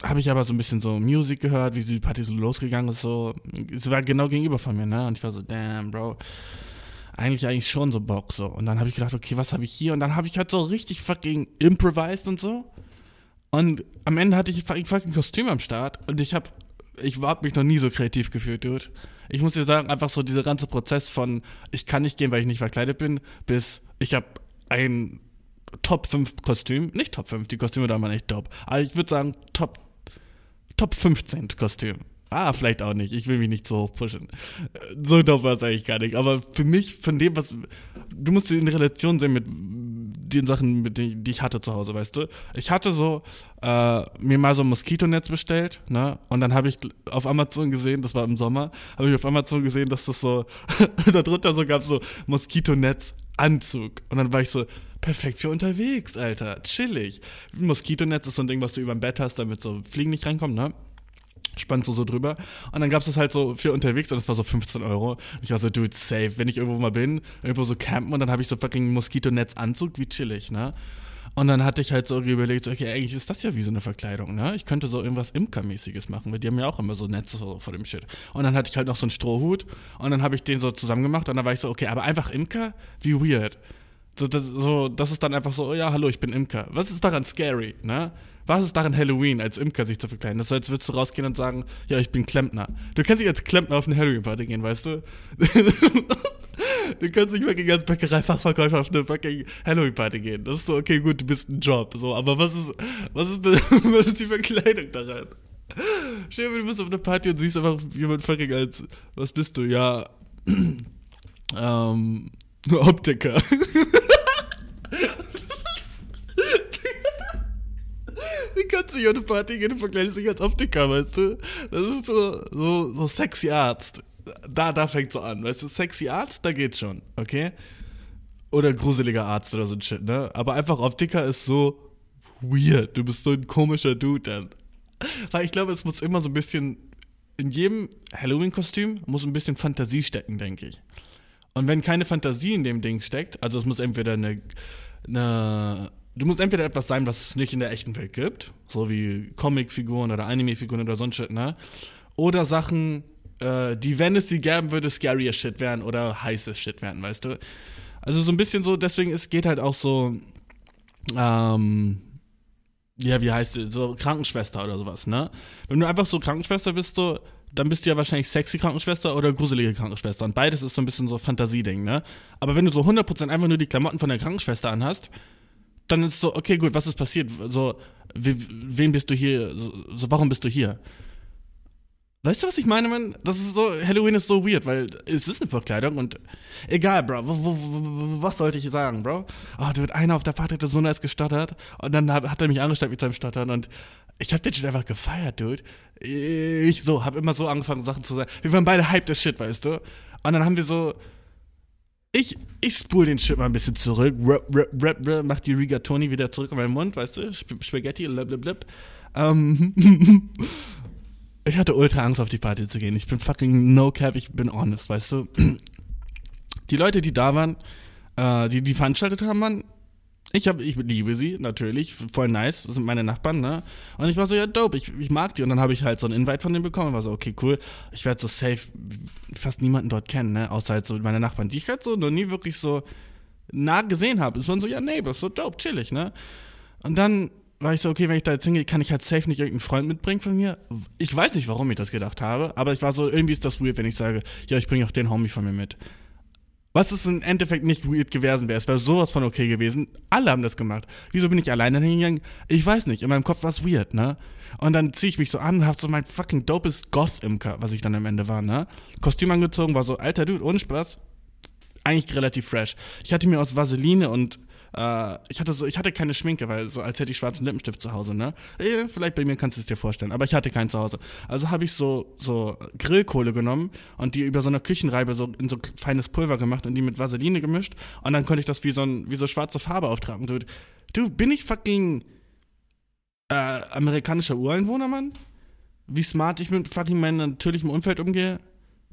habe ich aber so ein bisschen so Musik gehört, wie die Party so losgegangen ist, so. Es war genau gegenüber von mir, ne? Und ich war so, damn, Bro. Eigentlich, eigentlich schon so Bock, so. Und dann habe ich gedacht, okay, was habe ich hier? Und dann habe ich halt so richtig fucking improvised und so. Und am Ende hatte ich ein fucking Kostüm am Start und ich habe, ich hab mich noch nie so kreativ gefühlt, dude. Ich muss dir sagen, einfach so dieser ganze Prozess von, ich kann nicht gehen, weil ich nicht verkleidet bin, bis ich habe ein Top 5 Kostüm, nicht Top 5, die Kostüme waren echt top, aber ich würde sagen Top Top 15 Kostüm. Ah, vielleicht auch nicht. Ich will mich nicht so hoch pushen. So doof war es eigentlich gar nicht. Aber für mich, von dem, was. Du musst in Relation sehen mit den Sachen, mit denen, die ich hatte zu Hause, weißt du? Ich hatte so äh, mir mal so ein Moskitonetz bestellt, ne? Und dann habe ich auf Amazon gesehen, das war im Sommer, habe ich auf Amazon gesehen, dass das so darunter so gab so Moskitonetz Anzug. Und dann war ich so, perfekt für unterwegs, Alter. Chillig. Moskitonetz ist so ein Ding, was du über dem Bett hast, damit so Fliegen nicht reinkommen, ne? Spannst du so drüber. Und dann gab es das halt so für unterwegs und das war so 15 Euro. Und ich war so, dude, safe. Wenn ich irgendwo mal bin, irgendwo so campen und dann habe ich so fucking Moskitonetz-Anzug, wie chillig, ne? Und dann hatte ich halt so überlegt, okay, eigentlich ist das ja wie so eine Verkleidung, ne? Ich könnte so irgendwas Imkermäßiges machen, weil die haben ja auch immer so Netze so vor dem Shit. Und dann hatte ich halt noch so einen Strohhut und dann habe ich den so zusammen gemacht und dann war ich so, okay, aber einfach Imker? Wie weird. So das, so, das ist dann einfach so, oh ja, hallo, ich bin Imker. Was ist daran scary, ne? Was ist daran Halloween, als Imker sich zu verkleiden? Das ist, als würdest du rausgehen und sagen, ja, ich bin Klempner. Du kannst nicht als Klempner auf eine Halloween-Party gehen, weißt du? du kannst nicht wirklich als Bäckereifachverkäufer auf eine fucking Halloween-Party gehen. Das ist so, okay, gut, du bist ein Job. So, aber was ist, was ist, was ist die Verkleidung daran? Stell dir du bist auf einer Party und siehst einfach jemand fucking als, was bist du? Ja, ähm, Optiker. Du hier eine Party gehen und vergleichst dich als Optiker, weißt du? Das ist so, so, so sexy Arzt. Da, da fängt so an, weißt du? Sexy Arzt, da geht's schon, okay? oder gruseliger Arzt oder so ein Shit, ne? Aber einfach Optiker ist so weird. Du bist so ein komischer Dude dann. Weil ich glaube, es muss immer so ein bisschen, in jedem Halloween-Kostüm muss ein bisschen Fantasie stecken, denke ich. Und wenn keine Fantasie in dem Ding steckt, also es muss entweder eine, eine du musst entweder etwas sein, was es nicht in der echten Welt gibt, so wie Comicfiguren oder Anime-Figuren oder sonst shit, ne? Oder Sachen, äh, die, wenn es sie geben würde, scarier Shit wären oder heißes Shit wären, weißt du? Also so ein bisschen so, deswegen es geht halt auch so, ähm, ja, wie heißt es, so Krankenschwester oder sowas, ne? Wenn du einfach so Krankenschwester bist, so, dann bist du ja wahrscheinlich sexy Krankenschwester oder gruselige Krankenschwester. Und beides ist so ein bisschen so Fantasieding, ne? Aber wenn du so 100% einfach nur die Klamotten von der Krankenschwester anhast, dann ist es so, okay, gut, was ist passiert? So, we, wen bist du hier? So, warum bist du hier? Weißt du, was ich meine, Mann? Das ist so, Halloween ist so weird, weil es ist eine Verkleidung und egal, Bro, wo, wo, wo, was sollte ich sagen, Bro? Oh, du wird einer auf der Party hat so nice gestottert und dann hat, hat er mich angestellt mit seinem Stottern und ich hab den Shit einfach gefeiert, Dude. Ich so, hab immer so angefangen, Sachen zu sagen. Wir waren beide hyped as shit, weißt du? Und dann haben wir so, ich, ich spule den Shit mal ein bisschen zurück, rap, rap, rap, rap, mach die Rigatoni wieder zurück in meinen Mund, weißt du? Spaghetti, blablabla. Ähm, ich hatte ultra Angst, auf die Party zu gehen. Ich bin fucking no cap, ich bin honest, weißt du. Die Leute, die da waren, äh, die die veranstaltet haben, man, ich, hab, ich liebe sie, natürlich, voll nice, das sind meine Nachbarn, ne? Und ich war so, ja, dope, ich, ich mag die. Und dann habe ich halt so einen Invite von denen bekommen und war so, okay, cool, ich werde so safe fast niemanden dort kennen, ne? Außer halt so meine Nachbarn, die ich halt so noch nie wirklich so nah gesehen habe. Es waren so, ja, ist so dope, chillig, ne? Und dann war ich so, okay, wenn ich da jetzt hingehe, kann ich halt safe nicht irgendeinen Freund mitbringen von mir. Ich weiß nicht, warum ich das gedacht habe, aber ich war so, irgendwie ist das weird, wenn ich sage, ja, ich bringe auch den Homie von mir mit. Was ist im Endeffekt nicht weird gewesen wäre. Es wäre sowas von okay gewesen. Alle haben das gemacht. Wieso bin ich alleine hingegangen? Ich weiß nicht. In meinem Kopf war es weird, ne? Und dann ziehe ich mich so an und hab so mein fucking dopes Goth-Imker, was ich dann am Ende war, ne? Kostüm angezogen, war so, alter Dude, ohne Spaß. Eigentlich relativ fresh. Ich hatte mir aus Vaseline und äh, ich hatte so, ich hatte keine Schminke, weil so als hätte ich schwarzen Lippenstift zu Hause, ne? Äh, vielleicht bei mir kannst du es dir vorstellen, aber ich hatte keinen zu Hause. Also habe ich so so Grillkohle genommen und die über so eine Küchenreibe so in so feines Pulver gemacht und die mit Vaseline gemischt und dann konnte ich das wie so ein, wie so schwarze Farbe auftragen. Du, du bin ich fucking äh, amerikanischer Ureinwohner, Mann? Wie smart ich mit fucking meinem natürlichen Umfeld umgehe?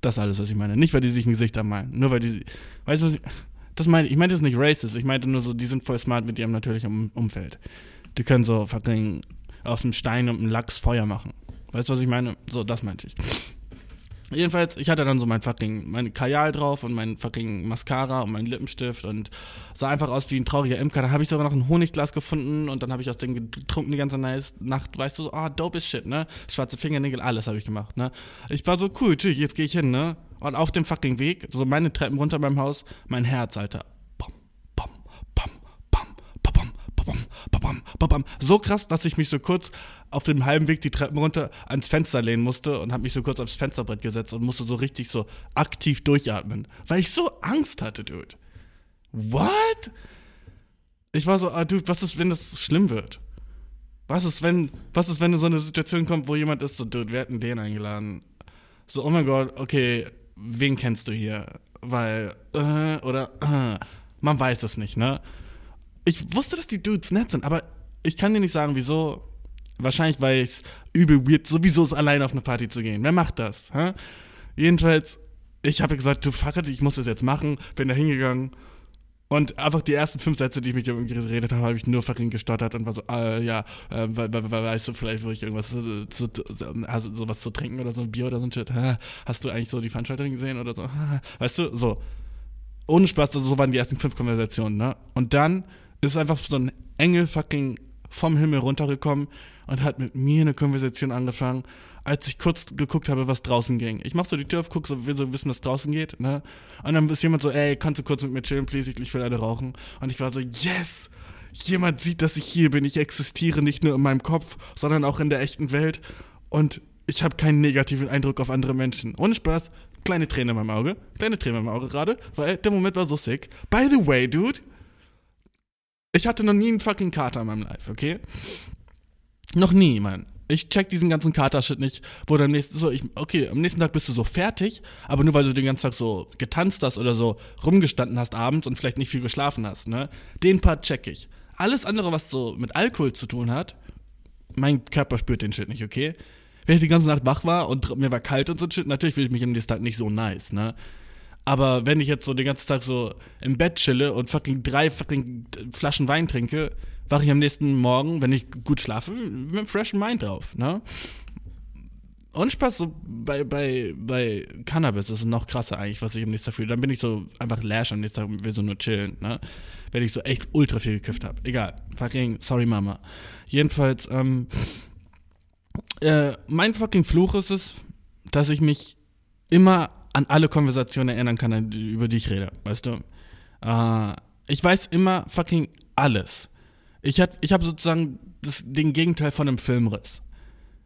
Das alles, was ich meine. Nicht, weil die sich ein Gesicht meinen. Nur weil die. Weißt du, was ich. Das meine ich, meinte das nicht racist, ich meinte nur so, die sind voll smart mit ihrem natürlichen Umfeld. Die können so fucking aus dem Stein und einem Lachs Feuer machen. Weißt du, was ich meine? So, das meinte ich. Jedenfalls, ich hatte dann so mein fucking, mein Kajal drauf und mein fucking Mascara und mein Lippenstift und sah einfach aus wie ein trauriger Imker. Da habe ich sogar noch ein Honigglas gefunden und dann habe ich das Ding getrunken die ganze Nacht. Weißt du, ah, oh, dope is shit, ne? Schwarze Fingernägel, alles habe ich gemacht, ne? Ich war so cool, tschüss, jetzt gehe ich hin, ne? Und auf dem fucking Weg, so meine Treppen runter beim Haus, mein Herz, Alter. So krass, dass ich mich so kurz auf dem halben Weg die Treppen runter ans Fenster lehnen musste und habe mich so kurz aufs Fensterbrett gesetzt und musste so richtig so aktiv durchatmen, weil ich so Angst hatte, Dude. What? Ich war so, ah, Dude, was ist, wenn das schlimm wird? Was ist, wenn, was ist, wenn so eine Situation kommt, wo jemand ist, so, Dude, wir hätten den eingeladen. So, oh mein Gott, okay, wen kennst du hier? Weil, äh, oder, äh, man weiß es nicht, ne? Ich wusste, dass die Dudes nett sind, aber ich kann dir nicht sagen, wieso. Wahrscheinlich, weil es übel weird sowieso ist, allein auf eine Party zu gehen. Wer macht das? Hä? Jedenfalls, ich habe gesagt, du fuck it, ich muss das jetzt machen. Bin da hingegangen und einfach die ersten fünf Sätze, die ich mit ihm geredet habe, habe ich nur fucking gestottert und war so, äh, ja, äh, weißt du, vielleicht würde ich irgendwas, äh, zu, also sowas zu trinken oder so ein Bier oder so ein Shit. Hast du eigentlich so die Veranstaltung gesehen oder so? Weißt du, so. Ohne Spaß, also so waren die ersten fünf Konversationen, ne? Und dann ist einfach so ein Engel fucking vom Himmel runtergekommen und hat mit mir eine Konversation angefangen als ich kurz geguckt habe, was draußen ging. Ich mach so die Tür auf, guck so, will so wissen, was draußen geht, ne? Und dann ist jemand so, ey, kannst du kurz mit mir chillen, please, ich, will eine rauchen. Und ich war so, yes! Jemand sieht, dass ich hier bin. Ich existiere nicht nur in meinem Kopf, sondern auch in der echten Welt. Und ich habe keinen negativen Eindruck auf andere Menschen. Ohne Spaß, kleine Träne in meinem Auge. Kleine Träne in meinem Auge gerade, weil der Moment war so sick. By the way, dude, ich hatte noch nie einen fucking Kater in meinem Life, okay? Noch nie, Mann. Ich check diesen ganzen Kater-Shit nicht, wo dann nächsten, so, ich, okay, am nächsten Tag bist du so fertig, aber nur weil du den ganzen Tag so getanzt hast oder so rumgestanden hast abends und vielleicht nicht viel geschlafen hast, ne? Den Part check ich. Alles andere, was so mit Alkohol zu tun hat, mein Körper spürt den Shit nicht, okay? Wenn ich die ganze Nacht wach war und mir war kalt und so Shit, natürlich fühle ich mich am nächsten Tag nicht so nice, ne? Aber wenn ich jetzt so den ganzen Tag so im Bett chille und fucking drei fucking Flaschen Wein trinke, wache ich am nächsten Morgen, wenn ich gut schlafe, mit einem freshen Mind drauf, ne? Und Spaß, so bei, bei, bei Cannabis ist es noch krasser eigentlich, was ich am nächsten Tag fühle. Dann bin ich so einfach lash am nächsten Tag und will so nur chillen, ne? Wenn ich so echt ultra viel gekifft habe. Egal. Fucking, sorry Mama. Jedenfalls, ähm, äh, mein fucking Fluch ist es, dass ich mich immer an alle Konversationen erinnern kann, über die ich rede, weißt du? Äh, ich weiß immer fucking alles. Ich, hat, ich habe sozusagen das, den Gegenteil von einem Filmriss.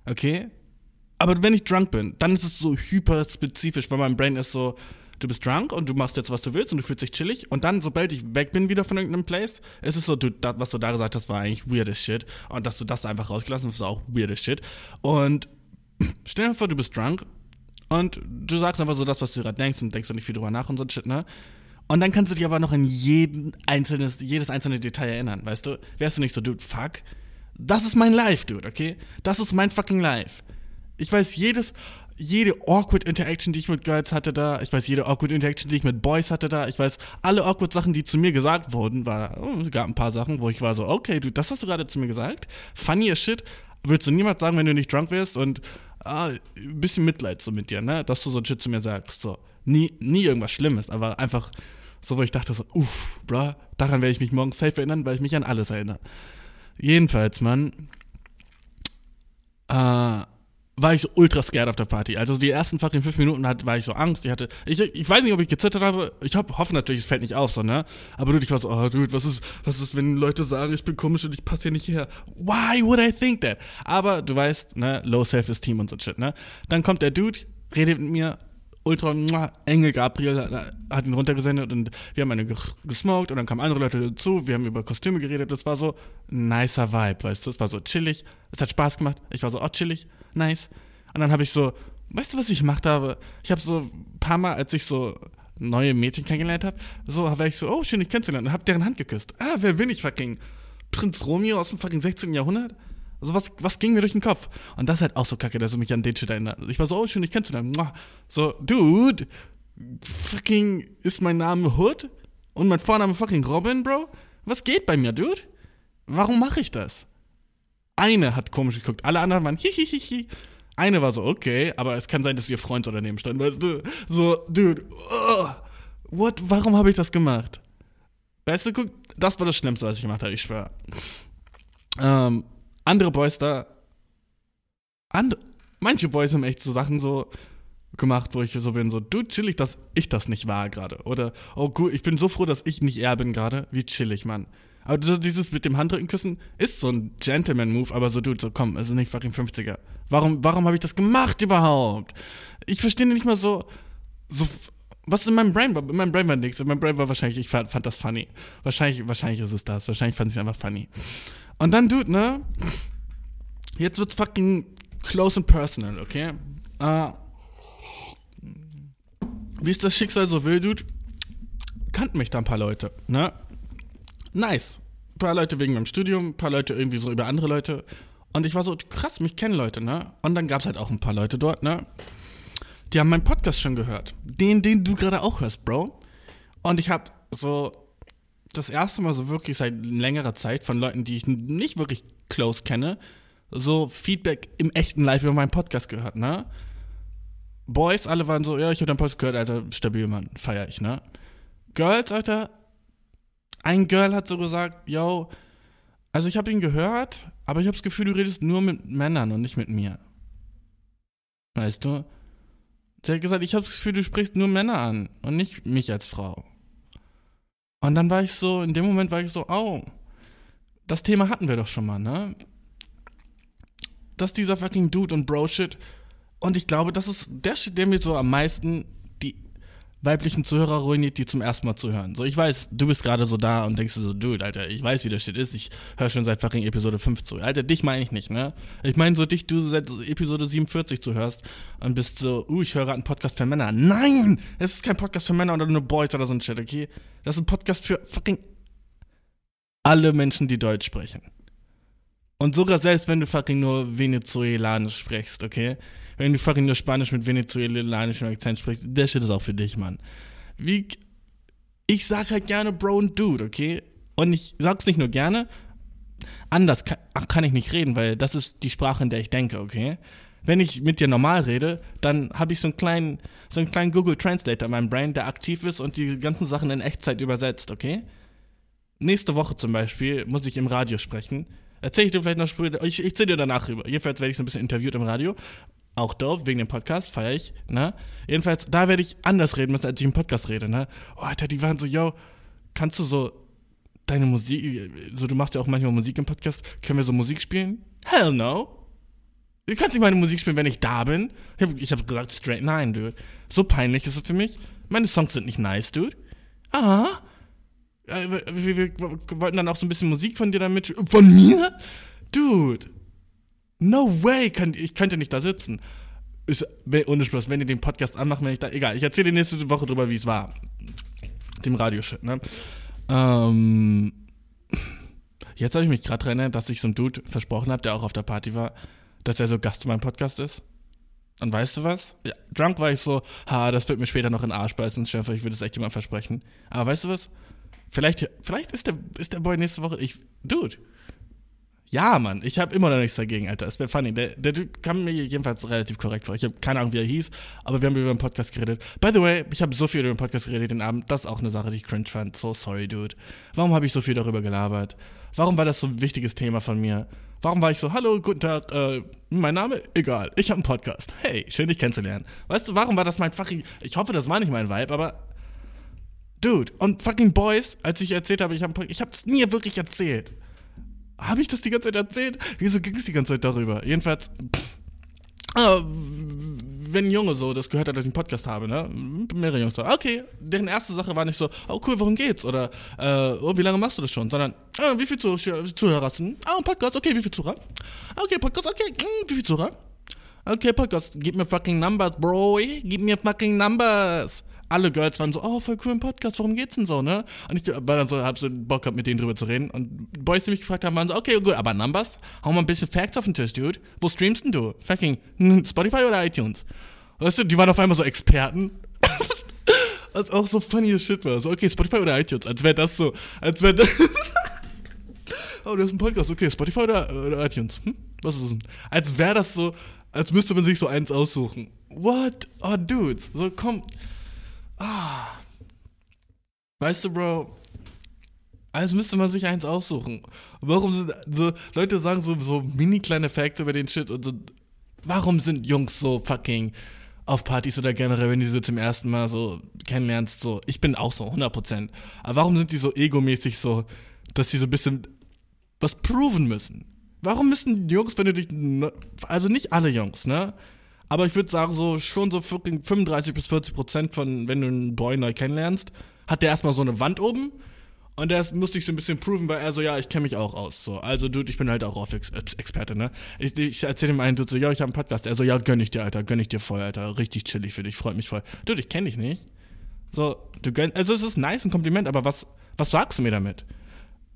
Okay? Aber wenn ich drunk bin, dann ist es so hyper spezifisch, weil mein Brain ist so, du bist drunk und du machst jetzt, was du willst und du fühlst dich chillig. Und dann, sobald ich weg bin wieder von irgendeinem Place, ist es so, du, das, was du da gesagt hast, war eigentlich weirdes Shit. Und dass du das einfach rausgelassen hast, war auch weirdes Shit. Und stell dir vor, du bist drunk und du sagst einfach so das, was du gerade denkst und denkst doch nicht viel drüber nach und so Shit, ne? Und dann kannst du dich aber noch in jeden einzelnes, jedes einzelne Detail erinnern, weißt du? Wärst du nicht so, dude, fuck. Das ist mein Life, dude, okay? Das ist mein fucking Life. Ich weiß jedes, jede awkward Interaction, die ich mit Girls hatte da. Ich weiß jede awkward Interaction, die ich mit Boys hatte da. Ich weiß alle awkward Sachen, die zu mir gesagt wurden, war, oh, gab ein paar Sachen, wo ich war so, okay, du, das hast du gerade zu mir gesagt. Funny as shit. Würdest du niemals sagen, wenn du nicht drunk wärst und ah, ein bisschen Mitleid so mit dir, ne? Dass du so Shit zu mir sagst. So. Nie, nie irgendwas Schlimmes, aber einfach so, wo ich dachte so, uff, bra, daran werde ich mich morgen safe erinnern, weil ich mich an alles erinnere. Jedenfalls, Mann, äh, war ich so ultra scared auf der Party. Also die ersten fucking fünf Minuten hat, war ich so Angst. Ich hatte, ich, ich weiß nicht, ob ich gezittert habe. Ich hab, hoffe natürlich, es fällt nicht auf, so, ne? Aber du, ich war so, oh, dude, was ist, was ist, wenn Leute sagen, ich bin komisch und ich passe hier nicht her? Why would I think that? Aber du weißt, ne, low self-esteem und so shit, ne? Dann kommt der Dude, redet mit mir, ultra enge Gabriel hat ihn runtergesendet und wir haben eine gesmoked und dann kamen andere Leute dazu, wir haben über Kostüme geredet, das war so nicer Vibe, weißt du, es war so chillig, es hat Spaß gemacht, ich war so, oh, chillig, nice. Und dann habe ich so, weißt du, was ich gemacht habe? Ich habe so ein paar Mal, als ich so neue Mädchen kennengelernt habe, so war ich so, oh, schön, ich kennenzulernen und hab deren Hand geküsst. Ah, wer bin ich, fucking Prinz Romeo aus dem fucking 16. Jahrhundert? Also was, was ging mir durch den Kopf? Und das ist halt auch so kacke, dass du mich an den Shit erinnert. Ich war so, oh, schön, ich kennenzulernen. So, dude, fucking ist mein Name Hood und mein Vorname fucking Robin, Bro? Was geht bei mir, dude? Warum mache ich das? Eine hat komisch geguckt, alle anderen waren hihihihi. Eine war so, okay, aber es kann sein, dass ihr Freund daneben stand, weißt du? So, dude, oh, what, warum habe ich das gemacht? Weißt du, guck, das war das Schlimmste, was ich gemacht habe, ich schwör. Ähm, andere Boys da, and, manche Boys haben echt so Sachen so gemacht, wo ich so bin, so, du chillig, dass ich das nicht war gerade. Oder, oh gut, ich bin so froh, dass ich nicht er bin gerade. Wie chillig, Mann. Aber so dieses mit dem Handrücken küssen ist so ein Gentleman-Move, aber so, du, so komm, es ist nicht fucking 50er. Warum, warum habe ich das gemacht überhaupt? Ich verstehe nicht mal so, so, was in meinem Brain war. In meinem Brain war nichts. In meinem Brain war wahrscheinlich, ich fand, fand das funny. Wahrscheinlich, wahrscheinlich ist es das. Wahrscheinlich fand ich es einfach funny. Und dann, Dude, ne? Jetzt wird's fucking close and personal, okay? Uh, wie es das Schicksal so will, Dude, kannten mich da ein paar Leute, ne? Nice. Ein paar Leute wegen meinem Studium, ein paar Leute irgendwie so über andere Leute. Und ich war so, krass, mich kennen Leute, ne? Und dann gab's halt auch ein paar Leute dort, ne? Die haben meinen Podcast schon gehört. Den, den du gerade auch hörst, Bro. Und ich hab so das erste Mal so wirklich seit längerer Zeit von Leuten, die ich nicht wirklich close kenne, so Feedback im echten Live über meinen Podcast gehört, ne? Boys, alle waren so, ja, ich hab deinen Podcast gehört, Alter, stabil, Mann, feier ich, ne? Girls, Alter, ein Girl hat so gesagt, yo, also ich habe ihn gehört, aber ich habe das Gefühl, du redest nur mit Männern und nicht mit mir. Weißt du? Sie hat gesagt, ich habe das Gefühl, du sprichst nur Männer an und nicht mich als Frau. Und dann war ich so, in dem Moment war ich so, oh, das Thema hatten wir doch schon mal, ne? Dass dieser fucking Dude und Bro-Shit. Und ich glaube, das ist der Shit, der mir so am meisten weiblichen Zuhörer ruiniert, die zum ersten Mal zuhören. So, ich weiß, du bist gerade so da und denkst so, dude, Alter, ich weiß, wie das Shit ist. Ich höre schon seit fucking Episode 5 zu. Alter, dich meine ich nicht, ne? Ich meine so dich, du seit Episode 47 zuhörst und bist so, uh, ich höre gerade einen Podcast für Männer. Nein! Es ist kein Podcast für Männer oder nur Boys oder so ein Shit, okay? Das ist ein Podcast für fucking alle Menschen, die Deutsch sprechen. Und sogar selbst wenn du fucking nur Venezuelanisch sprichst, okay? Wenn du fucking nur Spanisch mit venezuelanischem Akzent sprichst, der Shit ist auch für dich, Mann. Wie. Ich sag halt gerne Bro und Dude, okay? Und ich sag's nicht nur gerne, anders kann, kann ich nicht reden, weil das ist die Sprache, in der ich denke, okay? Wenn ich mit dir normal rede, dann habe ich so einen kleinen, so einen kleinen Google Translator in meinem Brain, der aktiv ist und die ganzen Sachen in Echtzeit übersetzt, okay? Nächste Woche zum Beispiel muss ich im Radio sprechen. Erzähl ich dir vielleicht noch später, ich, ich erzähl dir danach rüber. Jedenfalls werde ich so ein bisschen interviewt im Radio. Auch doof, wegen dem Podcast, feiere ich, ne? Jedenfalls, da werde ich anders reden müssen, als ich im Podcast rede, ne? Oh, Alter, die waren so, yo, kannst du so deine Musik, so du machst ja auch manchmal Musik im Podcast, können wir so Musik spielen? Hell no. Du kannst nicht meine Musik spielen, wenn ich da bin. Ich habe hab gesagt, straight nein, dude. So peinlich ist es für mich. Meine Songs sind nicht nice, dude. Ah. Wir, wir, wir wollten dann auch so ein bisschen Musik von dir damit. Von mir? Dude. No way, kann, ich könnte nicht da sitzen. Ist, ohne Spaß, wenn ihr den Podcast anmacht, wenn ich da. Egal, ich erzähle dir nächste Woche drüber, wie es war. Dem Radioshit, ne? Ähm. Jetzt habe ich mich gerade erinnert, dass ich so einem Dude versprochen habe, der auch auf der Party war, dass er so Gast in meinem Podcast ist. Und weißt du was? Ja, drunk war ich so, ha, das wird mir später noch in den Arsch beißen, Schäfer, ich würde es echt jemand versprechen. Aber weißt du was? Vielleicht, vielleicht ist der, ist der Boy nächste Woche, ich, Dude. Ja, Mann, ich habe immer noch nichts dagegen, Alter. Es wäre funny. Der, der Dude kam mir jedenfalls relativ korrekt vor. Ich habe keine Ahnung, wie er hieß, aber wir haben über den Podcast geredet. By the way, ich habe so viel über den Podcast geredet den Abend. Das ist auch eine Sache, die ich cringe fand. So sorry, Dude. Warum habe ich so viel darüber gelabert? Warum war das so ein wichtiges Thema von mir? Warum war ich so, hallo, guten Tag, äh, mein Name? Egal, ich habe einen Podcast. Hey, schön dich kennenzulernen. Weißt du, warum war das mein fucking, ich hoffe, das war nicht mein Vibe, aber, dude, und fucking Boys, als ich erzählt habe, ich habe ich hab's nie wirklich erzählt. Habe ich das die ganze Zeit erzählt? Wieso ging es die ganze Zeit darüber? Jedenfalls, äh, wenn ein Junge so das gehört hat, dass ich einen Podcast habe, ne? Mehrere Jungs so, okay, deren erste Sache war nicht so, oh cool, worum geht's? Oder, äh, oh, wie lange machst du das schon? Sondern, äh, wie viel Zuh Zuhörer hast du? Ah, oh, Podcast, okay, wie viel Zuhörer? Okay, Podcast, okay, mm, wie viel Zuhörer? Okay, Podcast, gib mir fucking Numbers, Bro, gib mir fucking Numbers alle Girls waren so, oh, voll cool im Podcast, worum geht's denn so, ne? Und ich war dann so, hab so Bock gehabt, mit denen drüber zu reden. Und Boys, die mich gefragt haben, waren so, okay, gut, aber Numbers? Hau mal ein bisschen Facts auf den Tisch, Dude. Wo streamst denn du? Fucking Spotify oder iTunes? Weißt du, die waren auf einmal so Experten. Was auch so funny as shit war. So, okay, Spotify oder iTunes? Als wäre das so, als wäre das. oh, du hast einen Podcast, okay, Spotify oder, oder iTunes? Hm? Was ist das denn? Als wäre das so, als müsste man sich so eins aussuchen. What? Oh, dudes. So, komm. Ah. Weißt du, Bro, als müsste man sich eins aussuchen. Warum sind so, Leute sagen so, so mini kleine Facts über den Shit und so, warum sind Jungs so fucking auf Partys oder generell, wenn du sie so zum ersten Mal so kennenlernst, so, ich bin auch so, 100%. Aber warum sind die so egomäßig so, dass sie so ein bisschen was proven müssen? Warum müssen Jungs, wenn du dich, also nicht alle Jungs, ne? Aber ich würde sagen, so schon so 35 bis 40 Prozent von, wenn du einen Boy neu kennenlernst, hat der erstmal so eine Wand oben. Und der musste ich so ein bisschen proven, weil er so, ja, ich kenne mich auch aus. So, also, Dude, ich bin halt auch auf Ex Experte, ne? Ich, ich erzähle ihm einen, Dude, so, ja, ich habe einen Podcast. Er so, ja, gönn ich dir, Alter, gönn ich dir voll, Alter. Richtig chillig für dich, freut mich voll. Dude, ich kenne dich nicht. So, du gönn, also es ist nice, ein Kompliment, aber was, was sagst du mir damit?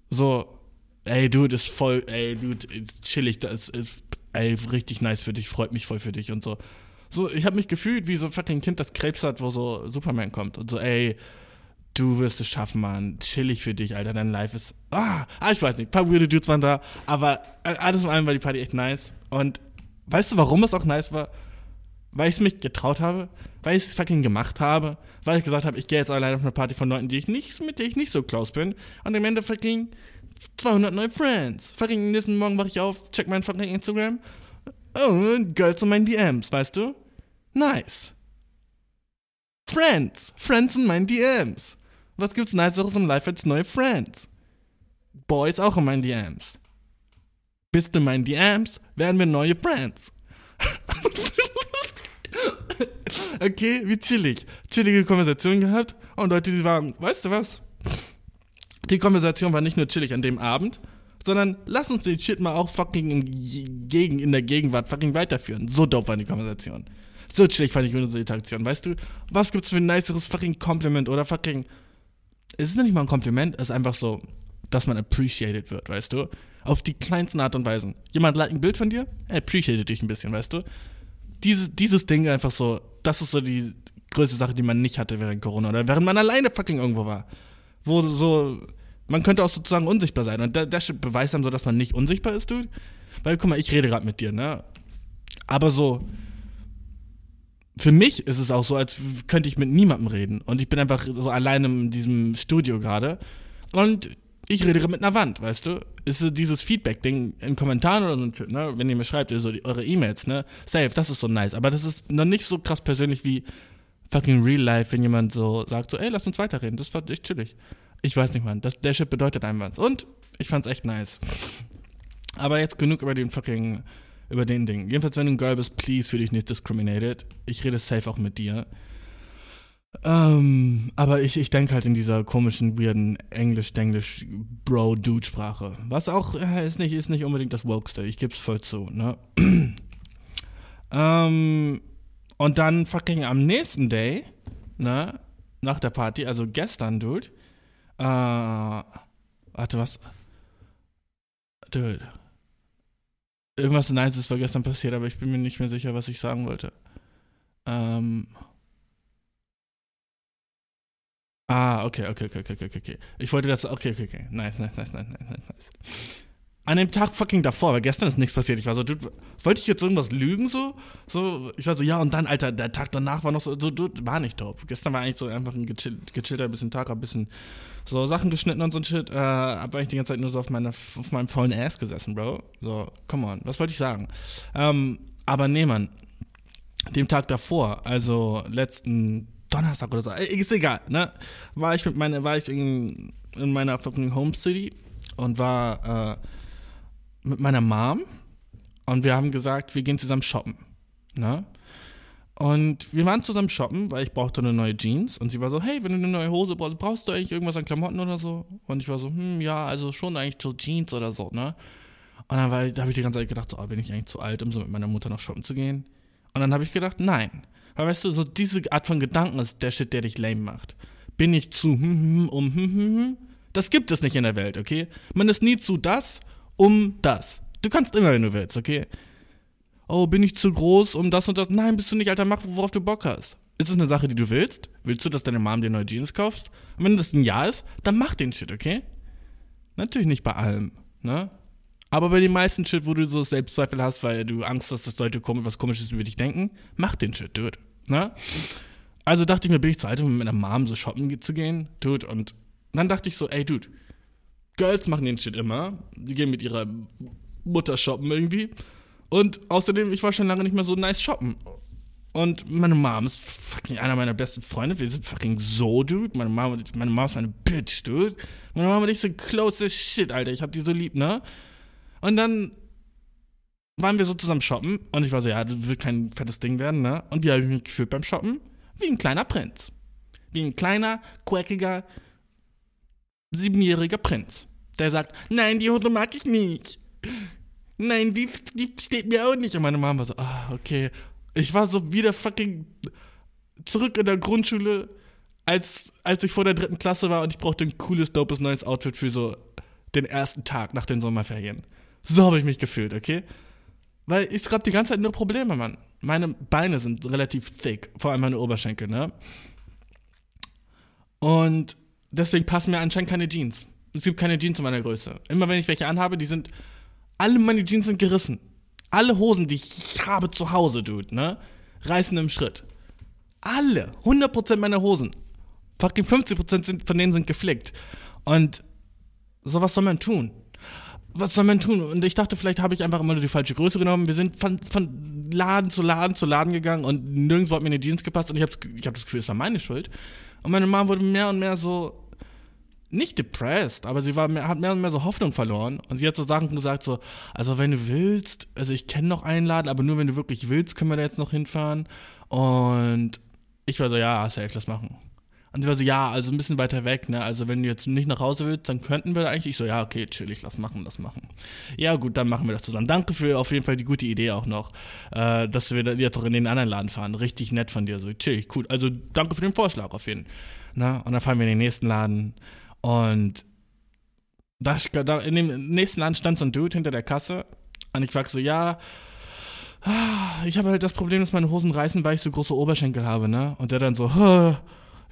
So, ey, Dude, ist voll, ey, Dude, ist chillig, das ist, ey, richtig nice für dich, freut mich voll für dich und so. So, ich habe mich gefühlt wie so ein fucking Kind, das Krebs hat, wo so Superman kommt und so, ey, du wirst es schaffen, Mann. Chillig für dich, Alter. Dein Life ist. Ah, ah ich weiß nicht. Ein paar weirde Dudes waren da. Aber alles in allem war die Party echt nice. Und weißt du, warum es auch nice war? Weil ich es mich getraut habe. Weil ich es fucking gemacht habe. Weil ich gesagt habe, ich gehe jetzt alleine auf eine Party von Leuten, die ich nicht, mit denen ich nicht so close bin. Und im Ende fucking 200 neue Friends. Fucking nächsten Morgen wache ich auf, check mein fucking Instagram. Oh, Girls in meinen DMs, weißt du? Nice. Friends. Friends in meinen DMs. Was gibt's Niceres im Life als neue Friends? Boys auch in meinen DMs. Bist du in meinen DMs, werden wir neue Friends. okay, wie chillig. Chillige Konversation gehabt und Leute, die waren, weißt du was? Die Konversation war nicht nur chillig an dem Abend, sondern lass uns den Shit mal auch fucking in, Gegen, in der Gegenwart fucking weiterführen. So dope war die Konversation. So chillig fand ich unsere Interaktion. Weißt du, was gibt's für ein niceres fucking Kompliment oder fucking. Es ist nicht mal ein Kompliment, es ist einfach so, dass man appreciated wird, weißt du? Auf die kleinsten Art und Weisen. Jemand liked ein Bild von dir, er appreciated dich ein bisschen, weißt du? Dieses, dieses Ding einfach so, das ist so die größte Sache, die man nicht hatte während Corona oder während man alleine fucking irgendwo war. Wo so, man könnte auch sozusagen unsichtbar sein. Und der beweist dann so, dass man nicht unsichtbar ist, dude. Weil, guck mal, ich rede gerade mit dir, ne? Aber so, für mich ist es auch so, als könnte ich mit niemandem reden. Und ich bin einfach so alleine in diesem Studio gerade. Und ich rede mit einer Wand, weißt du? Ist so dieses Feedback-Ding in Kommentaren oder so, ne? Wenn ihr mir schreibt, so die, eure E-Mails, ne? Safe, das ist so nice. Aber das ist noch nicht so krass persönlich wie fucking real life, wenn jemand so sagt, so, ey, lass uns weiterreden. Das war echt chillig. Ich weiß nicht, Mann. Das, der Shit bedeutet einem was. Und ich fand's echt nice. Aber jetzt genug über den fucking, über den Ding. Jedenfalls, wenn du ein Girl bist, please fühl dich nicht discriminated. Ich rede safe auch mit dir. Ähm, aber ich, ich denke halt in dieser komischen, weirden Englisch-Denglisch Bro-Dude-Sprache. Was auch äh, ist, nicht, ist nicht unbedingt das Wokeste, ich geb's voll zu, ne? ähm, und dann fucking am nächsten Day, ne? Nach der Party, also gestern, Dude, äh, warte, was? Dude. Irgendwas Nices war gestern passiert, aber ich bin mir nicht mehr sicher, was ich sagen wollte. Ähm. Ah, okay, okay, okay, okay, okay, okay. Ich wollte das, okay, okay, okay. Nice, nice, nice, nice, nice, nice. An dem Tag fucking davor, weil gestern ist nichts passiert. Ich war so, dude, wollte ich jetzt irgendwas lügen so? So, ich war so, ja, und dann, Alter, der Tag danach war noch so, so dude, war nicht top. Gestern war eigentlich so einfach ein gechill, gechillter bisschen Tag, ein bisschen so Sachen geschnitten und so ein Shit. Äh, hab eigentlich die ganze Zeit nur so auf, meiner, auf meinem faulen Ass gesessen, Bro. So, come on, was wollte ich sagen? Ähm, aber nee, Mann. Dem Tag davor, also letzten Donnerstag oder so, ist egal, ne? War ich mit meiner, war ich in, in meiner fucking Home City und war äh, mit meiner Mom und wir haben gesagt, wir gehen zusammen shoppen, ne? Und wir waren zusammen shoppen, weil ich brauchte eine neue Jeans. Und sie war so, hey, wenn du eine neue Hose brauchst, brauchst du eigentlich irgendwas an Klamotten oder so? Und ich war so, hm, ja, also schon eigentlich so Jeans oder so, ne? Und dann war, da habe ich die ganze Zeit gedacht, so, oh, bin ich eigentlich zu alt, um so mit meiner Mutter noch shoppen zu gehen? Und dann habe ich gedacht, nein. Weil weißt du, so diese Art von Gedanken ist der Shit, der dich lame macht. Bin ich zu hm, hm, hm um hm, hm, hm? Das gibt es nicht in der Welt, okay? Man ist nie zu das um das. Du kannst immer, wenn du willst, okay? oh, bin ich zu groß um das und das? Nein, bist du nicht, Alter, mach, worauf du Bock hast. Ist es eine Sache, die du willst? Willst du, dass deine Mom dir neue Jeans kauft? Und wenn das ein Ja ist, dann mach den Shit, okay? Natürlich nicht bei allem, ne? Aber bei den meisten Shit, wo du so Selbstzweifel hast, weil du Angst hast, dass Leute was Komisches über dich denken, mach den Shit, dude, ne? Also dachte ich mir, bin ich zu alt, um mit meiner Mom so shoppen zu gehen, dude, und dann dachte ich so, ey, dude, Girls machen den Shit immer. Die gehen mit ihrer Mutter shoppen irgendwie. Und außerdem, ich war schon lange nicht mehr so nice shoppen. Und meine Mom ist fucking einer meiner besten Freunde. Wir sind fucking so, dude. Meine Mom, meine Mom ist eine Bitch, dude. Meine Mom und ich sind close as shit, Alter. Ich hab die so lieb, ne? Und dann waren wir so zusammen shoppen. Und ich war so, ja, das wird kein fettes Ding werden, ne? Und wie habe ich mich gefühlt beim Shoppen? Wie ein kleiner Prinz. Wie ein kleiner, quackiger, siebenjähriger Prinz. Der sagt, nein, die Hose mag ich nicht nein, die, die steht mir auch nicht. Und meine Mama war so, ah, okay. Ich war so wieder fucking zurück in der Grundschule, als, als ich vor der dritten Klasse war und ich brauchte ein cooles, dopes neues Outfit für so den ersten Tag nach den Sommerferien. So habe ich mich gefühlt, okay? Weil ich habe die ganze Zeit nur Probleme, Mann. Meine Beine sind relativ thick, vor allem meine Oberschenkel, ne? Und deswegen passen mir anscheinend keine Jeans. Es gibt keine Jeans in meiner Größe. Immer wenn ich welche anhabe, die sind alle meine Jeans sind gerissen. Alle Hosen, die ich habe zu Hause, Dude, ne? Reißen im Schritt. Alle. 100% meiner Hosen. Fucking 50% sind, von denen sind geflickt. Und so was soll man tun? Was soll man tun? Und ich dachte, vielleicht habe ich einfach immer nur die falsche Größe genommen. Wir sind von, von Laden zu Laden zu Laden gegangen und nirgendwo hat mir eine Jeans gepasst und ich habe ich hab das Gefühl, es war meine Schuld. Und meine Mom wurde mehr und mehr so, nicht depressed, aber sie war, hat mehr und mehr so Hoffnung verloren. Und sie hat so Sachen gesagt, so, also wenn du willst, also ich kenne noch einen Laden, aber nur wenn du wirklich willst, können wir da jetzt noch hinfahren. Und ich war so, ja, safe, lass machen. Und sie war so, ja, also ein bisschen weiter weg, ne? Also wenn du jetzt nicht nach Hause willst, dann könnten wir eigentlich. Ich so, ja, okay, chillig, lass machen, lass machen. Ja, gut, dann machen wir das zusammen. Danke für auf jeden Fall die gute Idee auch noch, äh, dass wir jetzt auch in den anderen Laden fahren. Richtig nett von dir, so chillig, cool. Also danke für den Vorschlag auf jeden Fall. Ne? Und dann fahren wir in den nächsten Laden und da, da in dem nächsten Laden stand so ein Dude hinter der Kasse und ich frag so, ja, ich habe halt das Problem, dass meine Hosen reißen, weil ich so große Oberschenkel habe, ne? Und der dann so,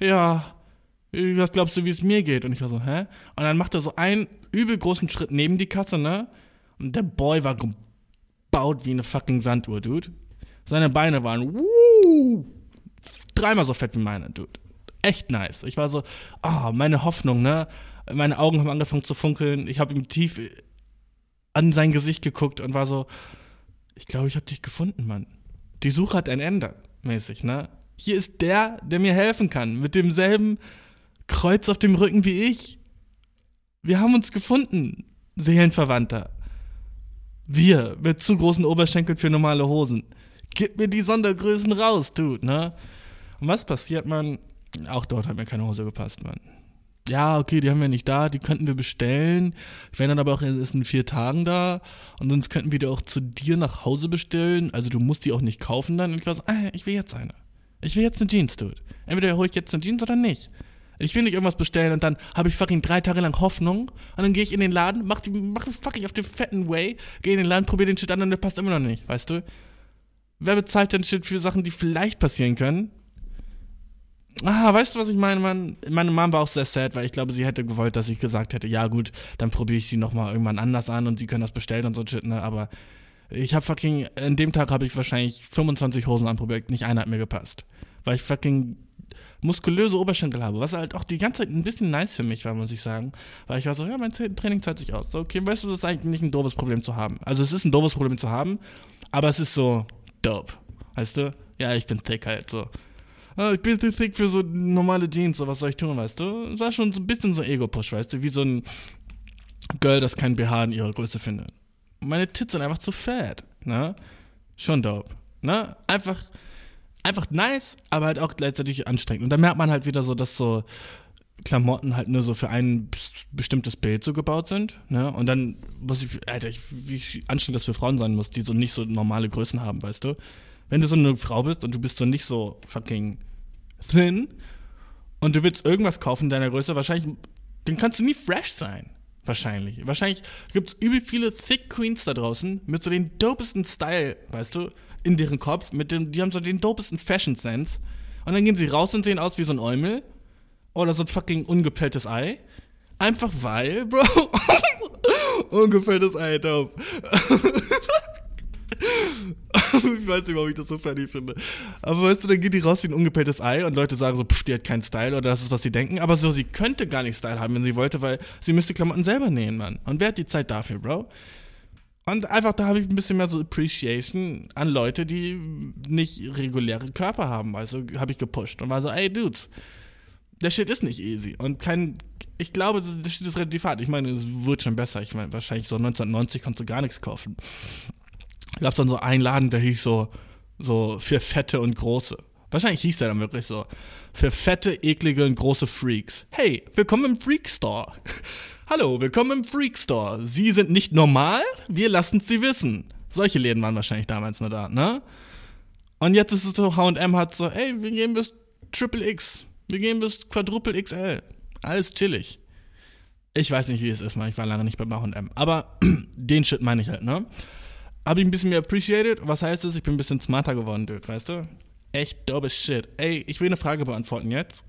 ja, was glaubst du, wie es mir geht? Und ich war so, hä? Und dann macht er so einen übel großen Schritt neben die Kasse, ne? Und der Boy war gebaut wie eine fucking Sanduhr, Dude. Seine Beine waren, wuh, dreimal so fett wie meine, Dude. Echt nice. Ich war so, ah, oh, meine Hoffnung, ne? Meine Augen haben angefangen zu funkeln. Ich habe ihm tief an sein Gesicht geguckt und war so, ich glaube, ich habe dich gefunden, Mann. Die Suche hat ein Ende, mäßig, ne? Hier ist der, der mir helfen kann, mit demselben Kreuz auf dem Rücken wie ich. Wir haben uns gefunden, Seelenverwandter. Wir mit zu großen Oberschenkeln für normale Hosen. Gib mir die Sondergrößen raus, Dude, ne? Und was passiert, man? Auch dort hat mir keine Hose gepasst, Mann ja, okay, die haben wir nicht da, die könnten wir bestellen. Die werden dann aber auch erst in vier Tagen da. Und sonst könnten wir die auch zu dir nach Hause bestellen. Also du musst die auch nicht kaufen dann. Und ich war so, ah, ich will jetzt eine. Ich will jetzt eine Jeans, Dude. Entweder hole ich jetzt eine Jeans oder nicht. Ich will nicht irgendwas bestellen und dann habe ich fucking drei Tage lang Hoffnung und dann gehe ich in den Laden, mach, die, mach fucking auf den fetten Way, gehe in den Laden, probiere den Shit an und der passt immer noch nicht, weißt du? Wer bezahlt denn Shit für Sachen, die vielleicht passieren können? Ah, weißt du, was ich meine, Mann? Meine Mom war auch sehr sad, weil ich glaube, sie hätte gewollt, dass ich gesagt hätte, ja gut, dann probiere ich sie nochmal irgendwann anders an und sie können das bestellen und so shit, ne? Aber ich habe fucking, an dem Tag habe ich wahrscheinlich 25 Hosen anprobiert, nicht einer hat mir gepasst. Weil ich fucking muskulöse Oberschenkel habe, was halt auch die ganze Zeit ein bisschen nice für mich war, muss ich sagen. Weil ich war so, ja, mein Training zahlt sich aus. So, okay, weißt du, das ist eigentlich nicht ein doofes Problem zu haben. Also es ist ein doofes Problem zu haben, aber es ist so dope. Weißt du? Ja, ich bin thick halt so oh, ich bin zu thick für so normale Jeans, so was soll ich tun, weißt du? Das war schon so ein bisschen so Ego-Push, weißt du? Wie so ein Girl, das kein BH in ihrer Größe findet. Meine Tits sind einfach zu fett, ne? Schon dope, ne? Einfach, einfach nice, aber halt auch gleichzeitig anstrengend. Und da merkt man halt wieder so, dass so Klamotten halt nur so für ein bestimmtes Bild so gebaut sind, ne? Und dann muss ich, Alter, ich, wie anstrengend das für Frauen sein muss, die so nicht so normale Größen haben, weißt du? wenn du so eine Frau bist und du bist so nicht so fucking thin und du willst irgendwas kaufen in deiner Größe, wahrscheinlich, dann kannst du nie fresh sein. Wahrscheinlich. Wahrscheinlich gibt es übel viele Thick Queens da draußen mit so den dopesten Style, weißt du, in deren Kopf. Mit dem, die haben so den dopesten Fashion Sense. Und dann gehen sie raus und sehen aus wie so ein Eumel. Oder so ein fucking ungepelltes Ei. Einfach weil, Bro. ungepelltes Ei, dope. ich weiß nicht, warum ich das so funny finde. Aber weißt du, dann geht die raus wie ein ungepelltes Ei und Leute sagen so, pff, die hat keinen Style oder das ist, was sie denken. Aber so, sie könnte gar nicht Style haben, wenn sie wollte, weil sie müsste Klamotten selber nähen, Mann. Und wer hat die Zeit dafür, Bro? Und einfach da habe ich ein bisschen mehr so Appreciation an Leute, die nicht reguläre Körper haben. Also habe ich gepusht und war so, ey, Dudes, der Shit ist nicht easy. Und kein, ich glaube, der Shit ist relativ hart. Ich meine, es wird schon besser. Ich meine, wahrscheinlich so 1990 konntest du gar nichts kaufen gab es dann so einen Laden, der hieß so, so für Fette und Große. Wahrscheinlich hieß der dann wirklich so. Für fette, eklige und große Freaks. Hey, willkommen im Freak Store. Hallo, willkommen im Freak Store. Sie sind nicht normal? Wir lassen Sie wissen. Solche Läden waren wahrscheinlich damals nur da, ne? Und jetzt ist es so, H&M hat so, ey, wir gehen bis Triple X. Wir gehen bis Quadruple XL. Alles chillig. Ich weiß nicht, wie es ist, man. Ich war lange nicht bei H&M. Aber den Shit meine ich halt, ne? Habe ich ein bisschen mehr appreciated. Was heißt das? Ich bin ein bisschen smarter geworden, Dude, weißt du? Echt dope Shit. Ey, ich will eine Frage beantworten jetzt.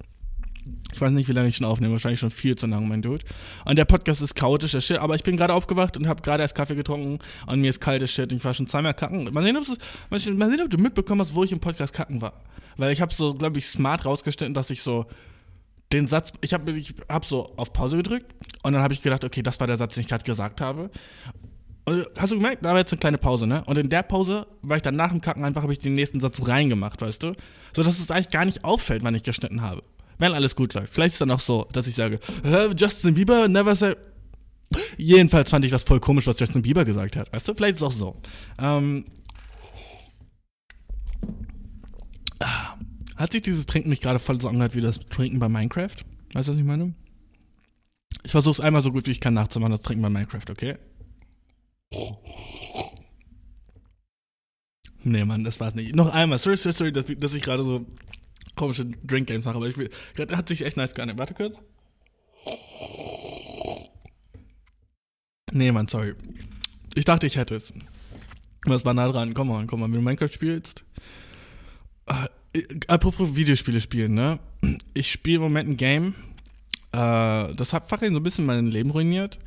Ich weiß nicht, wie lange ich schon aufnehme, wahrscheinlich schon viel zu lang, mein Dude. Und der Podcast ist chaotischer Shit, aber ich bin gerade aufgewacht und habe gerade erst Kaffee getrunken und mir ist kaltes Shit und ich war schon zweimal kacken. Mal sehen, mal sehen, ob du mitbekommen hast, wo ich im Podcast kacken war. Weil ich habe so, glaube ich, smart rausgestellt, dass ich so den Satz, ich habe ich hab so auf Pause gedrückt und dann habe ich gedacht, okay, das war der Satz, den ich gerade gesagt habe. Und hast du gemerkt, da war jetzt eine kleine Pause, ne? Und in der Pause, weil ich dann nach dem Kacken einfach, habe ich den nächsten Satz reingemacht, weißt du? So dass es eigentlich gar nicht auffällt, wann ich geschnitten habe. Wenn alles gut läuft. Vielleicht ist es dann auch so, dass ich sage, Justin Bieber never say. Jedenfalls fand ich das voll komisch, was Justin Bieber gesagt hat, weißt du? Vielleicht ist es auch so. Ähm, Hat sich dieses Trinken nicht gerade voll so angehört wie das Trinken bei Minecraft? Weißt du, was ich meine? Ich versuche es einmal so gut wie ich kann nachzumachen, das Trinken bei Minecraft, okay? Nee, Mann, das war's nicht. Noch einmal, sorry, sorry, sorry, dass, dass ich gerade so komische Drink Games mache, aber ich will, das hat sich echt nice gehandelt. Warte kurz. Nee, Mann, sorry. Ich dachte, ich hätte es. Es war nah dran. Komm mal, komm mal, wenn du Minecraft spielst. Äh, apropos Videospiele spielen, ne? Ich spiele im Moment ein Game. Äh, das hat fucking so ein bisschen mein Leben ruiniert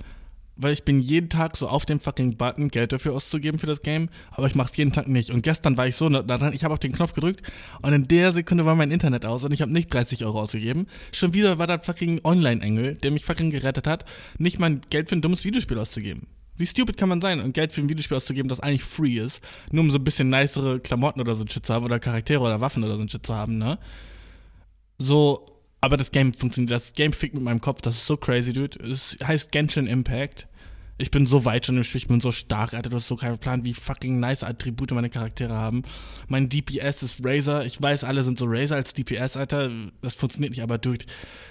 weil ich bin jeden Tag so auf dem fucking Button, Geld dafür auszugeben für das Game, aber ich mach's jeden Tag nicht. Und gestern war ich so daran, ich habe auf den Knopf gedrückt und in der Sekunde war mein Internet aus und ich habe nicht 30 Euro ausgegeben. Schon wieder war da fucking Online-Engel, der mich fucking gerettet hat, nicht mein Geld für ein dummes Videospiel auszugeben. Wie stupid kann man sein und Geld für ein Videospiel auszugeben, das eigentlich free ist, nur um so ein bisschen nicere Klamotten oder so Shit zu haben oder Charaktere oder Waffen oder so Shit zu haben, ne? So, aber das Game funktioniert, das Game fickt mit meinem Kopf, das ist so crazy, dude. Es heißt Genshin Impact. Ich bin so weit schon im Spiel, ich bin so stark, Alter. Du hast so keinen Plan, wie fucking nice Attribute meine Charaktere haben. Mein DPS ist Razer. Ich weiß, alle sind so Razer als DPS, Alter. Das funktioniert nicht, aber dude,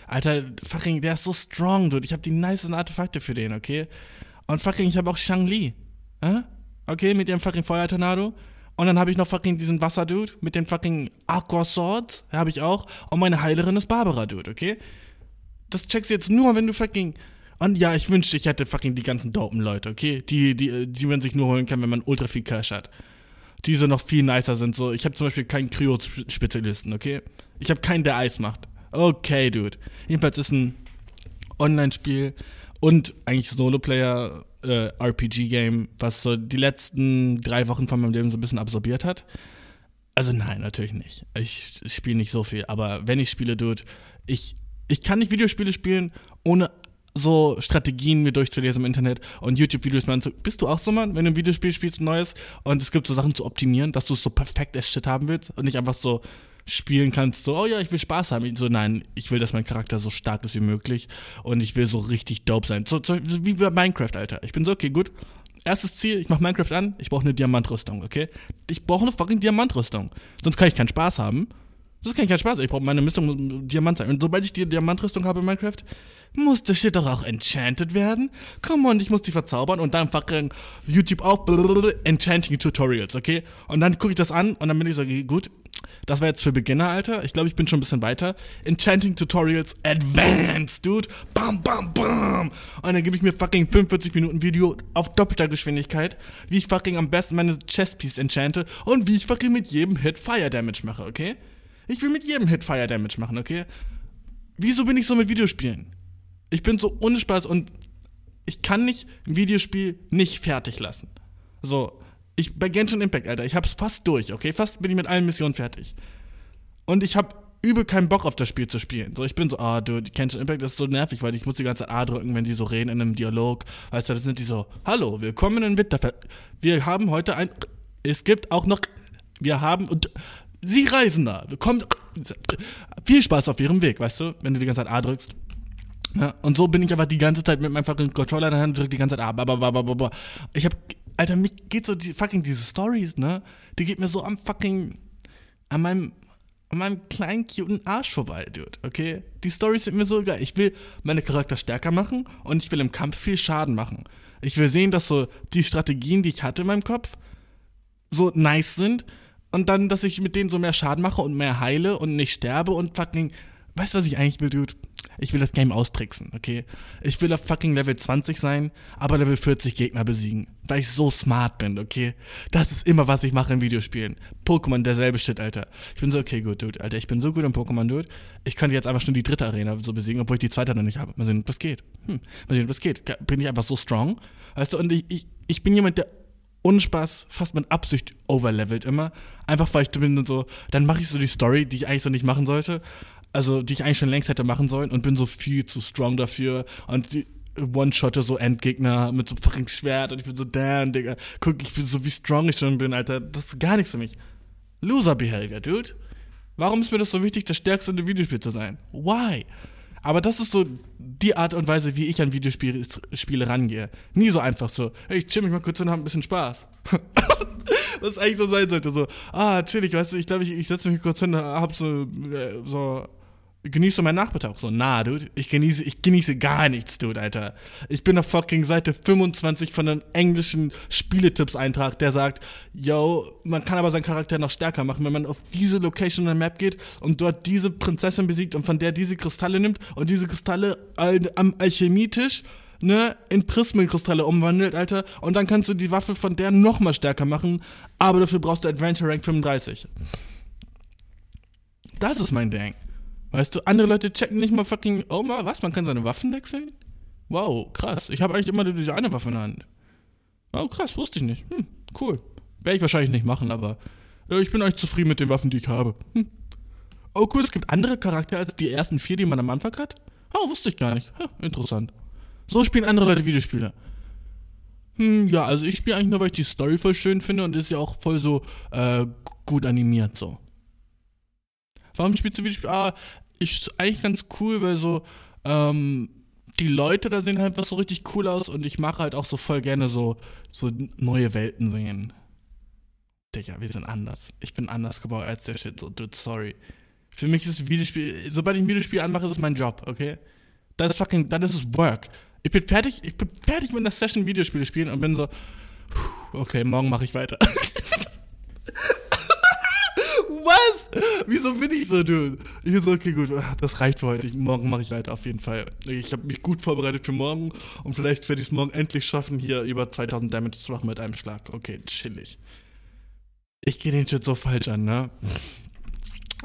Alter, fucking, der ist so strong, dude. Ich habe die nicesten Artefakte für den, okay? Und fucking, ich habe auch Shang-Li. Äh? Okay, mit dem fucking Feuertornado. Und dann habe ich noch fucking diesen Wasser-Dude mit den fucking Aqua Sword. Habe ich auch. Und meine Heilerin ist Barbara-Dude, okay? Das checkst du jetzt nur, wenn du fucking. Und ja, ich wünschte, ich hätte fucking die ganzen dopen Leute, okay? Die, die, die man sich nur holen kann, wenn man ultra viel Cash hat. Diese noch viel nicer sind. So, ich habe zum Beispiel keinen Kryo-Spezialisten, okay? Ich habe keinen, der Eis macht. Okay, Dude. Jedenfalls ist ein Online-Spiel und eigentlich Solo-Player äh, RPG-Game, was so die letzten drei Wochen von meinem Leben so ein bisschen absorbiert hat. Also nein, natürlich nicht. Ich spiele nicht so viel, aber wenn ich spiele, Dude, ich, ich kann nicht Videospiele spielen, ohne so Strategien mir durchzulesen im Internet und YouTube-Videos mal anzu. Bist du auch so, Mann, wenn du ein Videospiel spielst, ein neues, und es gibt so Sachen zu optimieren, dass du es so perfekt as shit haben willst und nicht einfach so spielen kannst, so, oh ja, ich will Spaß haben. So, nein, ich will, dass mein Charakter so stark ist wie möglich und ich will so richtig dope sein. So, so wie bei Minecraft, Alter. Ich bin so, okay, gut. Erstes Ziel, ich mach Minecraft an, ich brauche eine Diamantrüstung, okay? Ich brauche eine fucking Diamantrüstung. Sonst kann ich keinen Spaß haben. Sonst kann ich keinen Spaß haben. Ich brauche meine Rüstung Diamant sein. Und sobald ich die Diamantrüstung habe in Minecraft, muss das Shit doch auch enchanted werden. Come on, ich muss die verzaubern und dann fucking YouTube auf Enchanting Tutorials, okay? Und dann gucke ich das an und dann bin ich so, gut, das war jetzt für Beginner, Alter. Ich glaube, ich bin schon ein bisschen weiter. Enchanting Tutorials Advanced, dude. Bam, bam, bam. Und dann gebe ich mir fucking 45 Minuten Video auf doppelter Geschwindigkeit, wie ich fucking am besten meine Chestpiece enchante und wie ich fucking mit jedem Hit Fire Damage mache, okay? Ich will mit jedem Hit Fire Damage machen, okay? Wieso bin ich so mit Videospielen? Ich bin so ohne Spaß und ich kann nicht ein Videospiel nicht fertig lassen. So, ich, bei Genshin Impact, Alter, ich hab's fast durch, okay? Fast bin ich mit allen Missionen fertig. Und ich hab übel keinen Bock auf das Spiel zu spielen. So, ich bin so, ah, du, Genshin Impact ist so nervig, weil ich muss die ganze Zeit A drücken, wenn die so reden in einem Dialog. Weißt du, das sind die so, hallo, willkommen in Winterfell. Wir haben heute ein, es gibt auch noch, wir haben, und Sie reisen da, willkommen, viel Spaß auf Ihrem Weg, weißt du, wenn du die ganze Zeit A drückst. Ja, und so bin ich einfach die ganze Zeit mit meinem fucking Controller in der Hand und drück die ganze Zeit A, Ich hab Alter, mich geht so die, fucking diese Stories, ne? Die geht mir so am fucking, an meinem, an meinem kleinen, cuten Arsch vorbei, Dude, okay? Die Stories sind mir so geil. Ich will meine Charakter stärker machen und ich will im Kampf viel Schaden machen. Ich will sehen, dass so die Strategien, die ich hatte in meinem Kopf, so nice sind und dann, dass ich mit denen so mehr Schaden mache und mehr heile und nicht sterbe und fucking, weißt du, was ich eigentlich will, Dude? Ich will das Game austricksen, okay? Ich will auf fucking Level 20 sein, aber Level 40 Gegner besiegen. Weil ich so smart bin, okay? Das ist immer, was ich mache in Videospielen. Pokémon, derselbe Shit, Alter. Ich bin so, okay, gut, Dude, Alter. Ich bin so gut im Pokémon, Dude. Ich könnte jetzt einfach schon die dritte Arena so besiegen, obwohl ich die zweite noch nicht habe. Mal sehen, das geht. Hm, mal sehen, das geht. Bin ich einfach so strong? Weißt du, und ich, ich, ich bin jemand, der Unspaß, fast mit Absicht overlevelt immer. Einfach weil ich bin so, dann mache ich so die Story, die ich eigentlich so nicht machen sollte also die ich eigentlich schon längst hätte machen sollen und bin so viel zu strong dafür und die One-Shotte so Endgegner mit so fucking Schwert und ich bin so, damn, Digga, guck, ich bin so wie strong ich schon bin, Alter, das ist gar nichts für mich. Loser-Behavior, dude. Warum ist mir das so wichtig, das Stärkste in dem Videospiel zu sein? Why? Aber das ist so die Art und Weise, wie ich an Videospiele rangehe. Nie so einfach so, hey, ich chill mich mal kurz und hab ein bisschen Spaß. Was eigentlich so sein sollte, so, ah, chillig, weißt du, ich glaube, ich, ich setze mich kurz hin, hab so, äh, so, genieße meinen Nachmittag. So, na, dude, ich genieße, ich genieße gar nichts, dude, Alter. Ich bin auf fucking Seite 25 von einem englischen Spieletipps-Eintrag, der sagt, yo, man kann aber seinen Charakter noch stärker machen, wenn man auf diese Location in der Map geht und dort diese Prinzessin besiegt und von der diese Kristalle nimmt und diese Kristalle am Alchemietisch ne, in Prismenkristalle umwandelt, Alter. Und dann kannst du die Waffe von der nochmal stärker machen, aber dafür brauchst du Adventure Rank 35. Das ist mein Ding. Weißt du, andere Leute checken nicht mal fucking, oh mal, was, man kann seine Waffen wechseln? Wow, krass. Ich habe eigentlich immer nur diese eine Waffe in der Hand. Oh, krass, wusste ich nicht. Hm, cool. Werde ich wahrscheinlich nicht machen, aber ja, ich bin eigentlich zufrieden mit den Waffen, die ich habe. Hm. Oh, cool, es gibt andere Charaktere als die ersten vier, die man am Anfang hat? Oh, wusste ich gar nicht. Ja, interessant. So spielen andere Leute Videospiele. Hm, ja, also ich spiele eigentlich nur, weil ich die Story voll schön finde und ist ja auch voll so äh, gut animiert so. Warum spielst du Videospiele? Ah, ich eigentlich ganz cool, weil so ähm, die Leute da sehen halt einfach so richtig cool aus und ich mache halt auch so voll gerne so so neue Welten sehen. Digga, wir sind anders. Ich bin anders gebaut als der Shit. So, dude, sorry. Für mich ist Videospiel, sobald ich ein Videospiel anmache, ist es mein Job, okay? Das ist fucking, das ist Work. Ich bin fertig, ich bin fertig mit einer Session Videospiele spielen und bin so, okay, morgen mache ich weiter. Was? Wieso bin ich so, dude? Ich so, okay, gut, das reicht für heute. Ich, morgen mache ich weiter, auf jeden Fall. Ich habe mich gut vorbereitet für morgen und vielleicht werde ich es morgen endlich schaffen, hier über 2000 Damage zu machen mit einem Schlag. Okay, chillig. Ich gehe den Shit so falsch an, ne?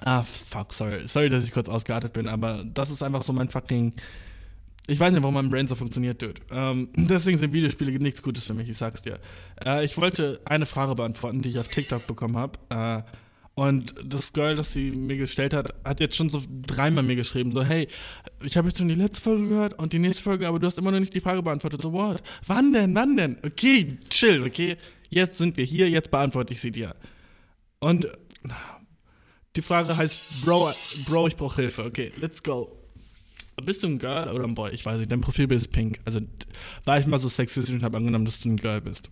Ah, fuck, sorry. Sorry, dass ich kurz ausgeartet bin, aber das ist einfach so mein fucking. Ich weiß nicht, warum mein Brain so funktioniert, dude. Ähm, deswegen sind Videospiele nichts Gutes für mich, ich sag's dir. Äh, ich wollte eine Frage beantworten, die ich auf TikTok bekommen habe. Äh, und das Girl, das sie mir gestellt hat, hat jetzt schon so dreimal mir geschrieben, so, hey, ich habe jetzt schon die letzte Folge gehört und die nächste Folge, aber du hast immer noch nicht die Frage beantwortet. So, what? Wann denn? Wann denn? Okay, chill, okay? Jetzt sind wir hier, jetzt beantworte ich sie dir. Und die Frage heißt, Bro, Bro, ich brauche Hilfe. Okay, let's go. Bist du ein Girl oder ein Boy? Ich weiß nicht, dein Profilbild ist pink. Also war ich mal so sexistisch und habe angenommen, dass du ein Girl bist.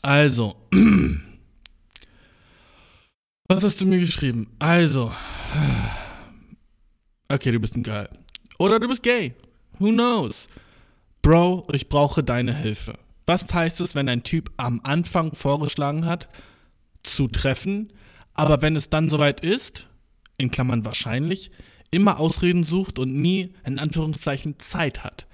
Also. Was hast du mir geschrieben? Also. Okay, du bist ein Girl. Oder du bist gay. Who knows? Bro, ich brauche deine Hilfe. Was heißt es, wenn ein Typ am Anfang vorgeschlagen hat, zu treffen, aber wenn es dann soweit ist, in Klammern wahrscheinlich, immer Ausreden sucht und nie, in Anführungszeichen, Zeit hat.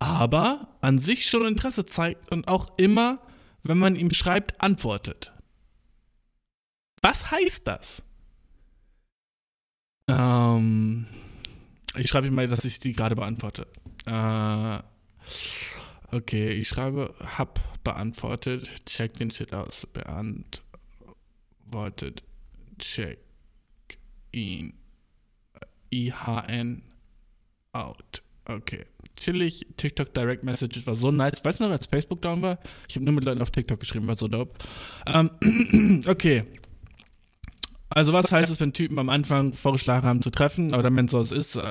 Aber an sich schon Interesse zeigt und auch immer, wenn man ihm schreibt, antwortet. Was heißt das? Ähm, ich schreibe mal, dass ich sie gerade beantworte. Äh, okay, ich schreibe, hab beantwortet, check den Shit aus, beantwortet, check ihn, IHN, out. Okay. Chillig, TikTok Direct Messages war so nice. Weißt du noch, als Facebook down war? Ich habe nur mit Leuten auf TikTok geschrieben, war so dope. Ähm, okay. Also was heißt es, wenn Typen am Anfang vorgeschlagen haben zu treffen, aber dann, wenn es so ist, äh,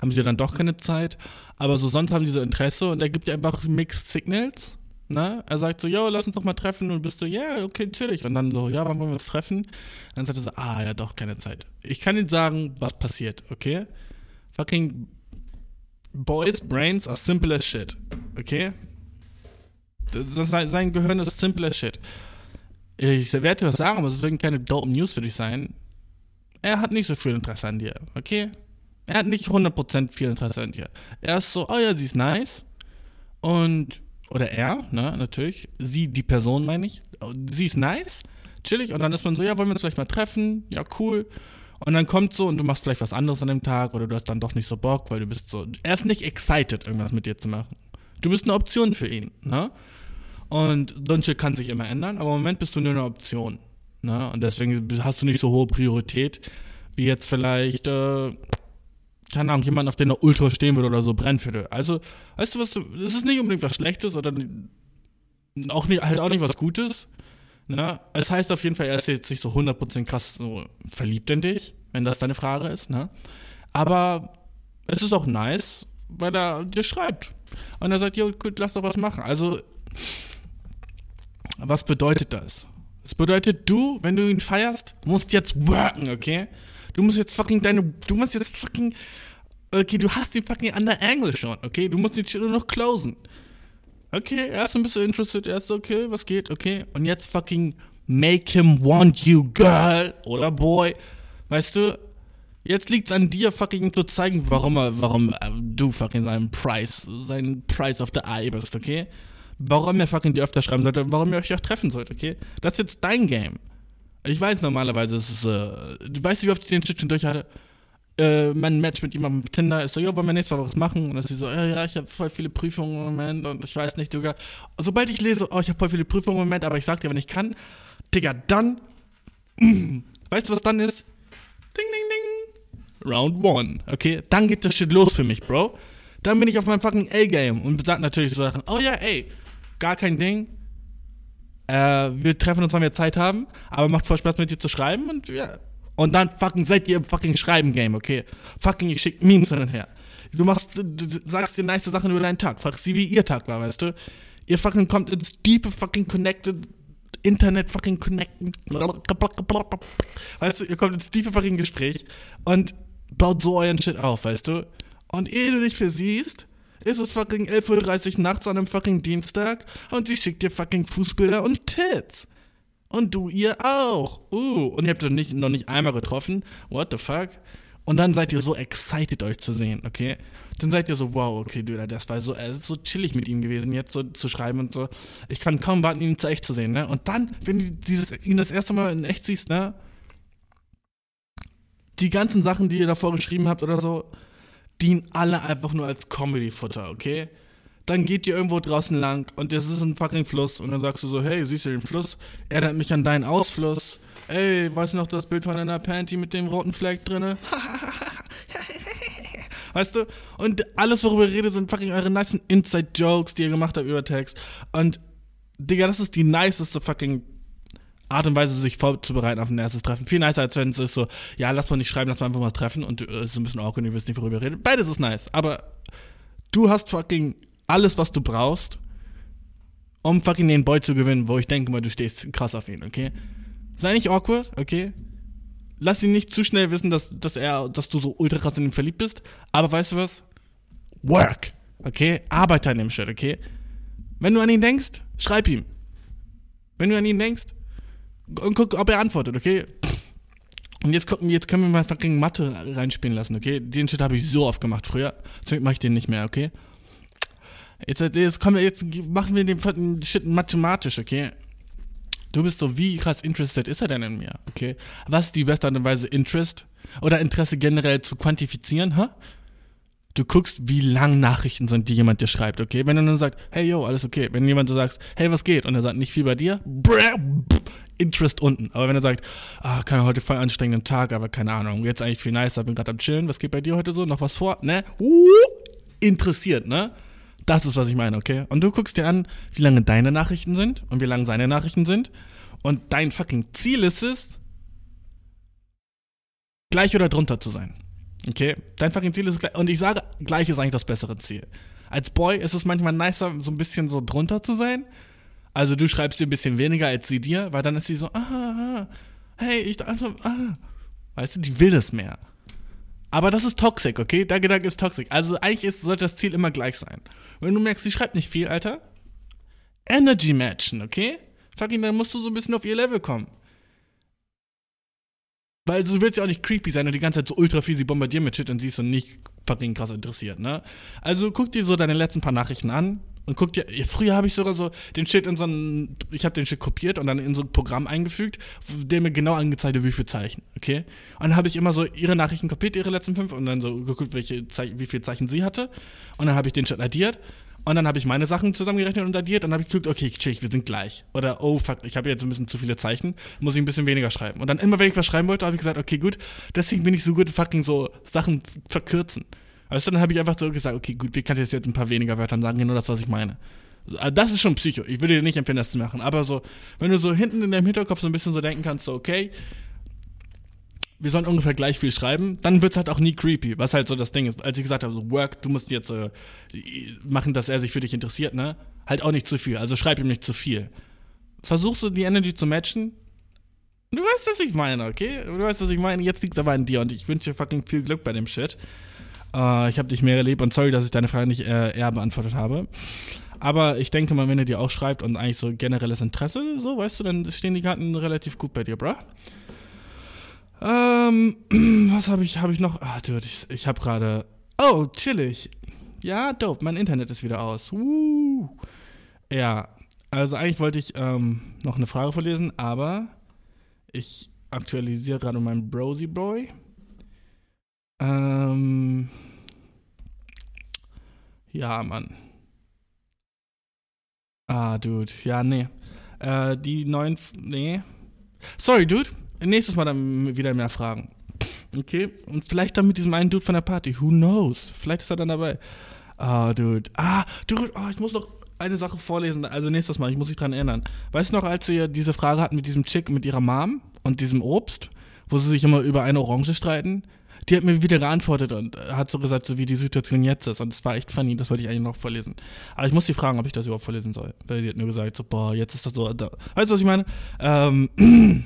haben sie dann doch keine Zeit. Aber so sonst haben die so Interesse und er gibt dir einfach Mixed Signals. Ne? Er sagt so, yo, lass uns doch mal treffen und bist so, ja, yeah, okay, chillig. Und dann so, ja, wann wollen wir uns treffen? dann sagt er so, ah, ja, doch, keine Zeit. Ich kann Ihnen sagen, was passiert, okay? Fucking Boys' Brains are simple as shit, okay? Das, sein Gehirn ist simple as shit. Ich werde dir was sagen, aber es werden keine dope News für dich sein. Er hat nicht so viel Interesse an dir, okay? Er hat nicht 100% viel Interesse an dir. Er ist so, oh ja, sie ist nice. Und, oder er, ne, natürlich. Sie, die Person, meine ich. Sie ist nice, chillig. Und dann ist man so, ja, wollen wir uns vielleicht mal treffen? Ja, cool. Und dann kommt so und du machst vielleicht was anderes an dem Tag oder du hast dann doch nicht so Bock, weil du bist so, er ist nicht excited, irgendwas mit dir zu machen. Du bist eine Option für ihn, ne? Und so kann sich immer ändern, aber im Moment bist du nur eine Option. Ne? Und deswegen hast du nicht so hohe Priorität, wie jetzt vielleicht, äh, keine Ahnung, jemand, auf den er ultra stehen würde oder so, dich. Also, weißt du was, es ist nicht unbedingt was Schlechtes oder auch nicht, halt auch nicht was Gutes. Ne? Es heißt auf jeden Fall, er ist jetzt nicht so 100% krass so verliebt in dich, wenn das deine Frage ist. Ne? Aber es ist auch nice, weil er dir schreibt. Und er sagt, jo, gut, lass doch was machen. Also, Was bedeutet das? Das bedeutet, du, wenn du ihn feierst, musst jetzt worken, okay? Du musst jetzt fucking deine, du musst jetzt fucking, okay, du hast die fucking an der Angle schon, okay? Du musst die nur noch closen. Okay, er ist ein bisschen interested, er ist okay, was geht, okay? Und jetzt fucking make him want you, girl oder boy. Weißt du, jetzt liegt's an dir, fucking zu zeigen, warum er, warum äh, du fucking seinen Price, seinen Price of the Eye bist, okay? Warum er fucking dir öfter schreiben sollte, warum ihr euch auch treffen sollt, okay? Das ist jetzt dein Game. Ich weiß normalerweise, es ist, äh, du weißt, wie oft ich den Shit schon durch hatte. Äh, mein Match mit jemandem auf Tinder ist so, jo, wollen wir nächstes Mal was machen? Und dann ist sie so, ja, ja, ich habe voll viele Prüfungen im Moment und ich weiß nicht, Digga. Sobald ich lese, oh, ich habe voll viele Prüfungen im Moment, aber ich sag dir, wenn ich kann, Digga, dann, weißt du, was dann ist? Ding, ding, ding. Round one, okay? Dann geht das Shit los für mich, Bro. Dann bin ich auf meinem fucking A-Game und sag natürlich so Sachen, oh ja, ey, gar kein Ding. Äh, wir treffen uns, wenn wir Zeit haben, aber macht voll Spaß mit dir zu schreiben und ja. Und dann fucking seid ihr im fucking Schreiben-Game, okay? Fucking, ich schick Memes hin und her. Du machst, du sagst dir nice Sachen über deinen Tag. Fragst sie, wie ihr Tag war, weißt du? Ihr fucking kommt ins deepe fucking connected Internet fucking connecten. Weißt du, ihr kommt ins tiefe fucking Gespräch und baut so euren Shit auf, weißt du? Und ehe du dich versiehst, ist es fucking 11.30 Uhr nachts an einem fucking Dienstag und sie schickt dir fucking Fußbilder und Tits. Und du ihr auch. Uh, und ihr habt euch nicht, noch nicht einmal getroffen. What the fuck? Und dann seid ihr so excited, euch zu sehen, okay? Dann seid ihr so, wow, okay, du, das war so, es ist so chillig mit ihm gewesen, jetzt so zu schreiben und so. Ich kann kaum warten, ihn zu echt zu sehen, ne? Und dann, wenn du das, ihn das erste Mal in echt siehst, ne? Die ganzen Sachen, die ihr davor geschrieben habt oder so, dienen alle einfach nur als Comedy-Futter, okay? Dann geht ihr irgendwo draußen lang und das ist ein fucking Fluss und dann sagst du so, hey, siehst du den Fluss? Erinnert mich an deinen Ausfluss. Ey, weißt du noch das Bild von deiner Panty mit dem roten Fleck drinne? weißt du? Und alles, worüber ihr redet, sind fucking eure nice Inside-Jokes, die ihr gemacht habt über Text. Und, Digga, das ist die niceste fucking Art und Weise, sich vorzubereiten auf ein erstes Treffen. Viel nicer, als wenn es ist so, ja, lass mal nicht schreiben, lass mal einfach mal treffen und äh, es ist ein bisschen awkward und ihr wisst nicht, worüber ihr redet. Beides ist nice, aber du hast fucking alles, was du brauchst, um fucking den Boy zu gewinnen, wo ich denke mal, du stehst krass auf ihn, okay? Sei nicht awkward, okay? Lass ihn nicht zu schnell wissen, dass, dass er, dass du so ultra krass in ihn verliebt bist, aber weißt du was? Work, okay? Arbeite an dem Shit, okay? Wenn du an ihn denkst, schreib ihm. Wenn du an ihn denkst, und guck, ob er antwortet, okay? Und jetzt, jetzt können wir mal fucking Mathe reinspielen lassen, okay? Den Shit habe ich so oft gemacht früher. Deswegen mache ich den nicht mehr, okay? Jetzt, jetzt, kommen wir, jetzt machen wir den Shit mathematisch, okay? Du bist so, wie krass interested ist er denn in mir, okay? Was ist die beste Art und Weise, Interest oder Interesse generell zu quantifizieren, hä? Du guckst, wie lang Nachrichten sind, die jemand dir schreibt, okay? Wenn er dann sagt, hey yo, alles okay. Wenn jemand so sagt, hey, was geht? Und er sagt, nicht viel bei dir, Interest unten. Aber wenn er sagt, ah, keine heute voll anstrengenden Tag, aber keine Ahnung, jetzt eigentlich viel nicer, bin gerade am chillen, was geht bei dir heute so? Noch was vor? Ne? Uh, interessiert, ne? Das ist, was ich meine, okay? Und du guckst dir an, wie lange deine Nachrichten sind und wie lange seine Nachrichten sind. Und dein fucking Ziel ist es, gleich oder drunter zu sein. Okay? Dein fucking Ziel ist gleich. Und ich sage, gleich ist eigentlich das bessere Ziel. Als Boy ist es manchmal nicer, so ein bisschen so drunter zu sein. Also du schreibst dir ein bisschen weniger als sie dir, weil dann ist sie so, ah, ah hey, ich also, ah. Weißt du, die will das mehr. Aber das ist toxic, okay? Der Gedanke ist toxic. Also eigentlich ist, sollte das Ziel immer gleich sein. Wenn du merkst, sie schreibt nicht viel, Alter, Energy matchen, okay? Fucking, dann musst du so ein bisschen auf ihr Level kommen. Weil du willst ja auch nicht creepy sein und die ganze Zeit so ultra viel sie bombardieren mit Shit und sie ist so nicht fucking krass interessiert, ne? Also guck dir so deine letzten paar Nachrichten an und guck dir, früher habe ich sogar so den Shit in so ein, ich habe den Shit kopiert und dann in so ein Programm eingefügt, der mir genau angezeigt hat, wie viele Zeichen, okay? Und dann habe ich immer so ihre Nachrichten kopiert, ihre letzten fünf und dann so geguckt, welche wie viele Zeichen sie hatte und dann habe ich den Shit addiert und dann habe ich meine Sachen zusammengerechnet und addiert und dann habe ich geguckt, okay, chill, wir sind gleich. Oder, oh fuck, ich habe jetzt ein bisschen zu viele Zeichen, muss ich ein bisschen weniger schreiben. Und dann immer, wenn ich was schreiben wollte, habe ich gesagt, okay, gut, deswegen bin ich so gut fucking so Sachen verkürzen. Also dann habe ich einfach so gesagt, okay, gut, wie kann ich jetzt ein paar weniger Wörtern sagen, nur das, was ich meine. Also, das ist schon Psycho. Ich würde dir nicht empfehlen, das zu machen. Aber so, wenn du so hinten in deinem Hinterkopf so ein bisschen so denken kannst, so, okay, wir sollen ungefähr gleich viel schreiben, dann wird es halt auch nie creepy, was halt so das Ding ist. Als ich gesagt habe, so Work, du musst jetzt äh, machen, dass er sich für dich interessiert, ne? Halt auch nicht zu viel. Also schreib ihm nicht zu viel. versuchst du die Energy zu matchen. Du weißt, was ich meine, okay? Du weißt, was ich meine. Jetzt liegt es aber an dir und ich wünsche dir fucking viel Glück bei dem Shit. Äh, ich habe dich mehr erlebt und sorry, dass ich deine Frage nicht äh, eher beantwortet habe. Aber ich denke mal, wenn er dir auch schreibt und eigentlich so generelles Interesse, so, weißt du, dann stehen die Karten relativ gut bei dir, bruh. Ähm, was habe ich, habe ich noch? Ah, dude, ich, ich habe gerade. Oh, chillig. Ja, dope, mein Internet ist wieder aus. Woo. Ja, also eigentlich wollte ich ähm, noch eine Frage vorlesen, aber ich aktualisiere gerade meinen Brosy Boy. Ähm, ja, Mann. Ah, Dude. Ja, nee. Äh, die neuen. Nee. Sorry, Dude. Nächstes Mal dann wieder mehr Fragen. Okay? Und vielleicht dann mit diesem einen Dude von der Party. Who knows? Vielleicht ist er dann dabei. Ah, Dude. Ah, Dude. Oh, ich muss noch eine Sache vorlesen. Also nächstes Mal. Ich muss mich dran erinnern. Weißt du noch, als wir diese Frage hatten mit diesem Chick, mit ihrer Mom und diesem Obst, wo sie sich immer über eine Orange streiten? Die hat mir wieder geantwortet und hat so gesagt, so wie die Situation jetzt ist. Und es war echt funny, das wollte ich eigentlich noch vorlesen. Aber ich muss sie fragen, ob ich das überhaupt vorlesen soll. Weil sie hat nur gesagt, so, boah, jetzt ist das so. Da. Weißt du, was ich meine? Ähm,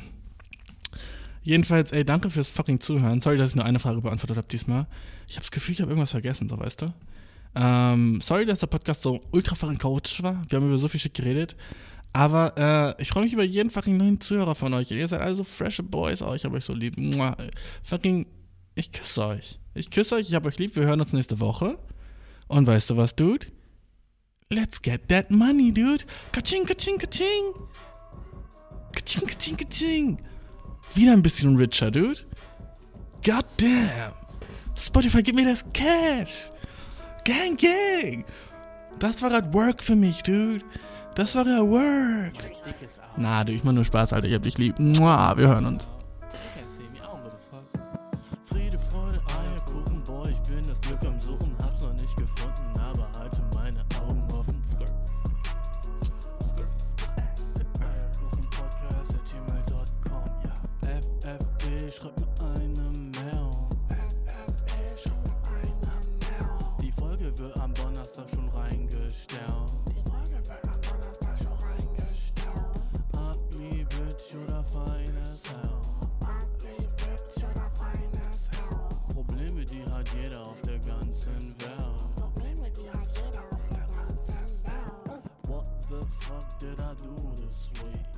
jedenfalls, ey, danke fürs fucking Zuhören. Sorry, dass ich nur eine Frage beantwortet habe diesmal. Ich habe das Gefühl, ich habe irgendwas vergessen, so, weißt du? Ähm, sorry, dass der Podcast so ultra fucking chaotisch war. Wir haben über so viel Shit geredet. Aber äh, ich freue mich über jeden fucking neuen Zuhörer von euch. Ihr seid also freshe Boys. Oh, ich habe euch so lieb. Mua. Fucking ich küsse euch. Ich küsse euch, ich hab euch lieb. Wir hören uns nächste Woche. Und weißt du was, Dude? Let's get that money, dude. Kaching, kaching, kaching. Kaching, kaching, kaching. Wieder ein bisschen richer, dude. God damn. Spotify, gib mir das Cash. Gang, gang. Das war halt Work für mich, dude. Das war ja Work. Na, du, ich mach nur Spaß, Alter. Ich hab dich lieb. Mua, wir hören uns. Do this way.